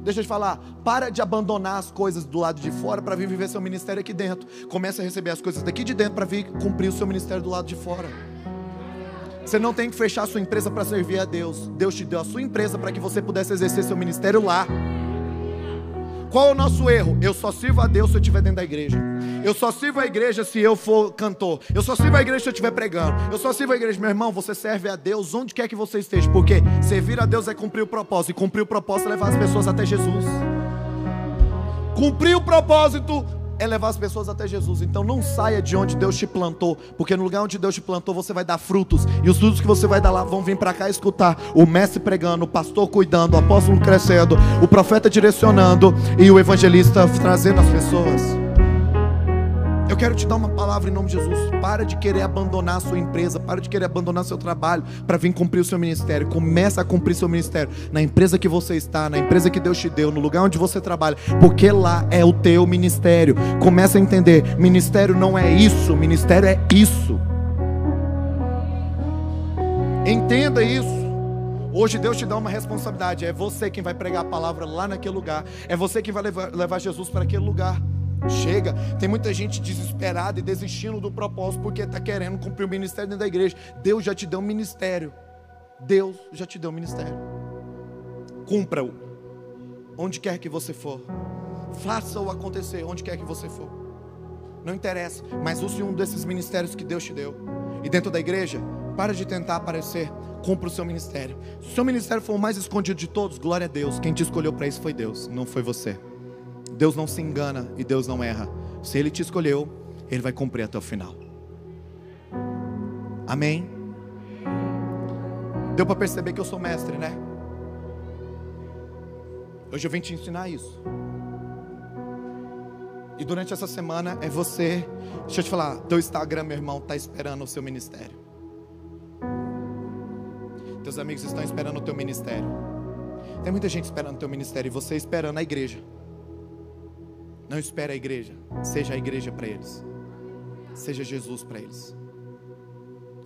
Deixa eu te falar, para de abandonar as coisas do lado de fora para vir viver seu ministério aqui dentro. Comece a receber as coisas daqui de dentro para vir cumprir o seu ministério do lado de fora. Você não tem que fechar a sua empresa para servir a Deus. Deus te deu a sua empresa para que você pudesse exercer seu ministério lá. Qual o nosso erro? Eu só sirvo a Deus se eu estiver dentro da igreja. Eu só sirvo a igreja se eu for cantor. Eu só sirvo a igreja se eu estiver pregando. Eu só sirvo a igreja, meu irmão. Você serve a Deus onde quer que você esteja. Porque servir a Deus é cumprir o propósito. E cumprir o propósito é levar as pessoas até Jesus. Cumprir o propósito é levar as pessoas até Jesus. Então não saia de onde Deus te plantou, porque no lugar onde Deus te plantou você vai dar frutos, e os frutos que você vai dar lá vão vir para cá escutar o mestre pregando, o pastor cuidando, o apóstolo crescendo, o profeta direcionando e o evangelista trazendo as pessoas. Eu quero te dar uma palavra em nome de Jesus. Para de querer abandonar a sua empresa, para de querer abandonar seu trabalho para vir cumprir o seu ministério. Começa a cumprir seu ministério na empresa que você está, na empresa que Deus te deu, no lugar onde você trabalha, porque lá é o teu ministério. Começa a entender, ministério não é isso, ministério é isso. Entenda isso. Hoje Deus te dá uma responsabilidade. É você quem vai pregar a palavra lá naquele lugar. É você quem vai levar, levar Jesus para aquele lugar. Chega, tem muita gente desesperada e desistindo do propósito porque está querendo cumprir o ministério dentro da igreja. Deus já te deu um ministério. Deus já te deu um ministério. Cumpra-o, onde quer que você for. Faça-o acontecer, onde quer que você for. Não interessa, mas use um desses ministérios que Deus te deu. E dentro da igreja, para de tentar aparecer, cumpra o seu ministério. Se o seu ministério for o mais escondido de todos, glória a Deus. Quem te escolheu para isso foi Deus, não foi você. Deus não se engana e Deus não erra. Se Ele te escolheu, Ele vai cumprir até o final. Amém? Deu para perceber que eu sou mestre, né? Hoje eu vim te ensinar isso. E durante essa semana é você. Deixa eu te falar, teu Instagram, meu irmão, está esperando o seu ministério. Teus amigos estão esperando o teu ministério. Tem muita gente esperando o teu ministério e você esperando a igreja. Não espere a igreja, seja a igreja para eles. Seja Jesus para eles.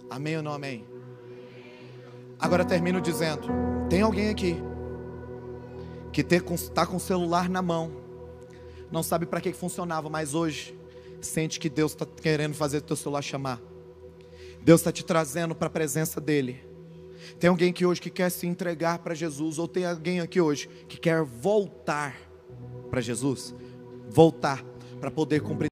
Amém ou não amém? Agora termino dizendo: tem alguém aqui que está com o celular na mão, não sabe para que funcionava, mas hoje sente que Deus está querendo fazer teu celular chamar. Deus está te trazendo para a presença dEle. Tem alguém aqui hoje que quer se entregar para Jesus, ou tem alguém aqui hoje que quer voltar para Jesus? Voltar para poder cumprir.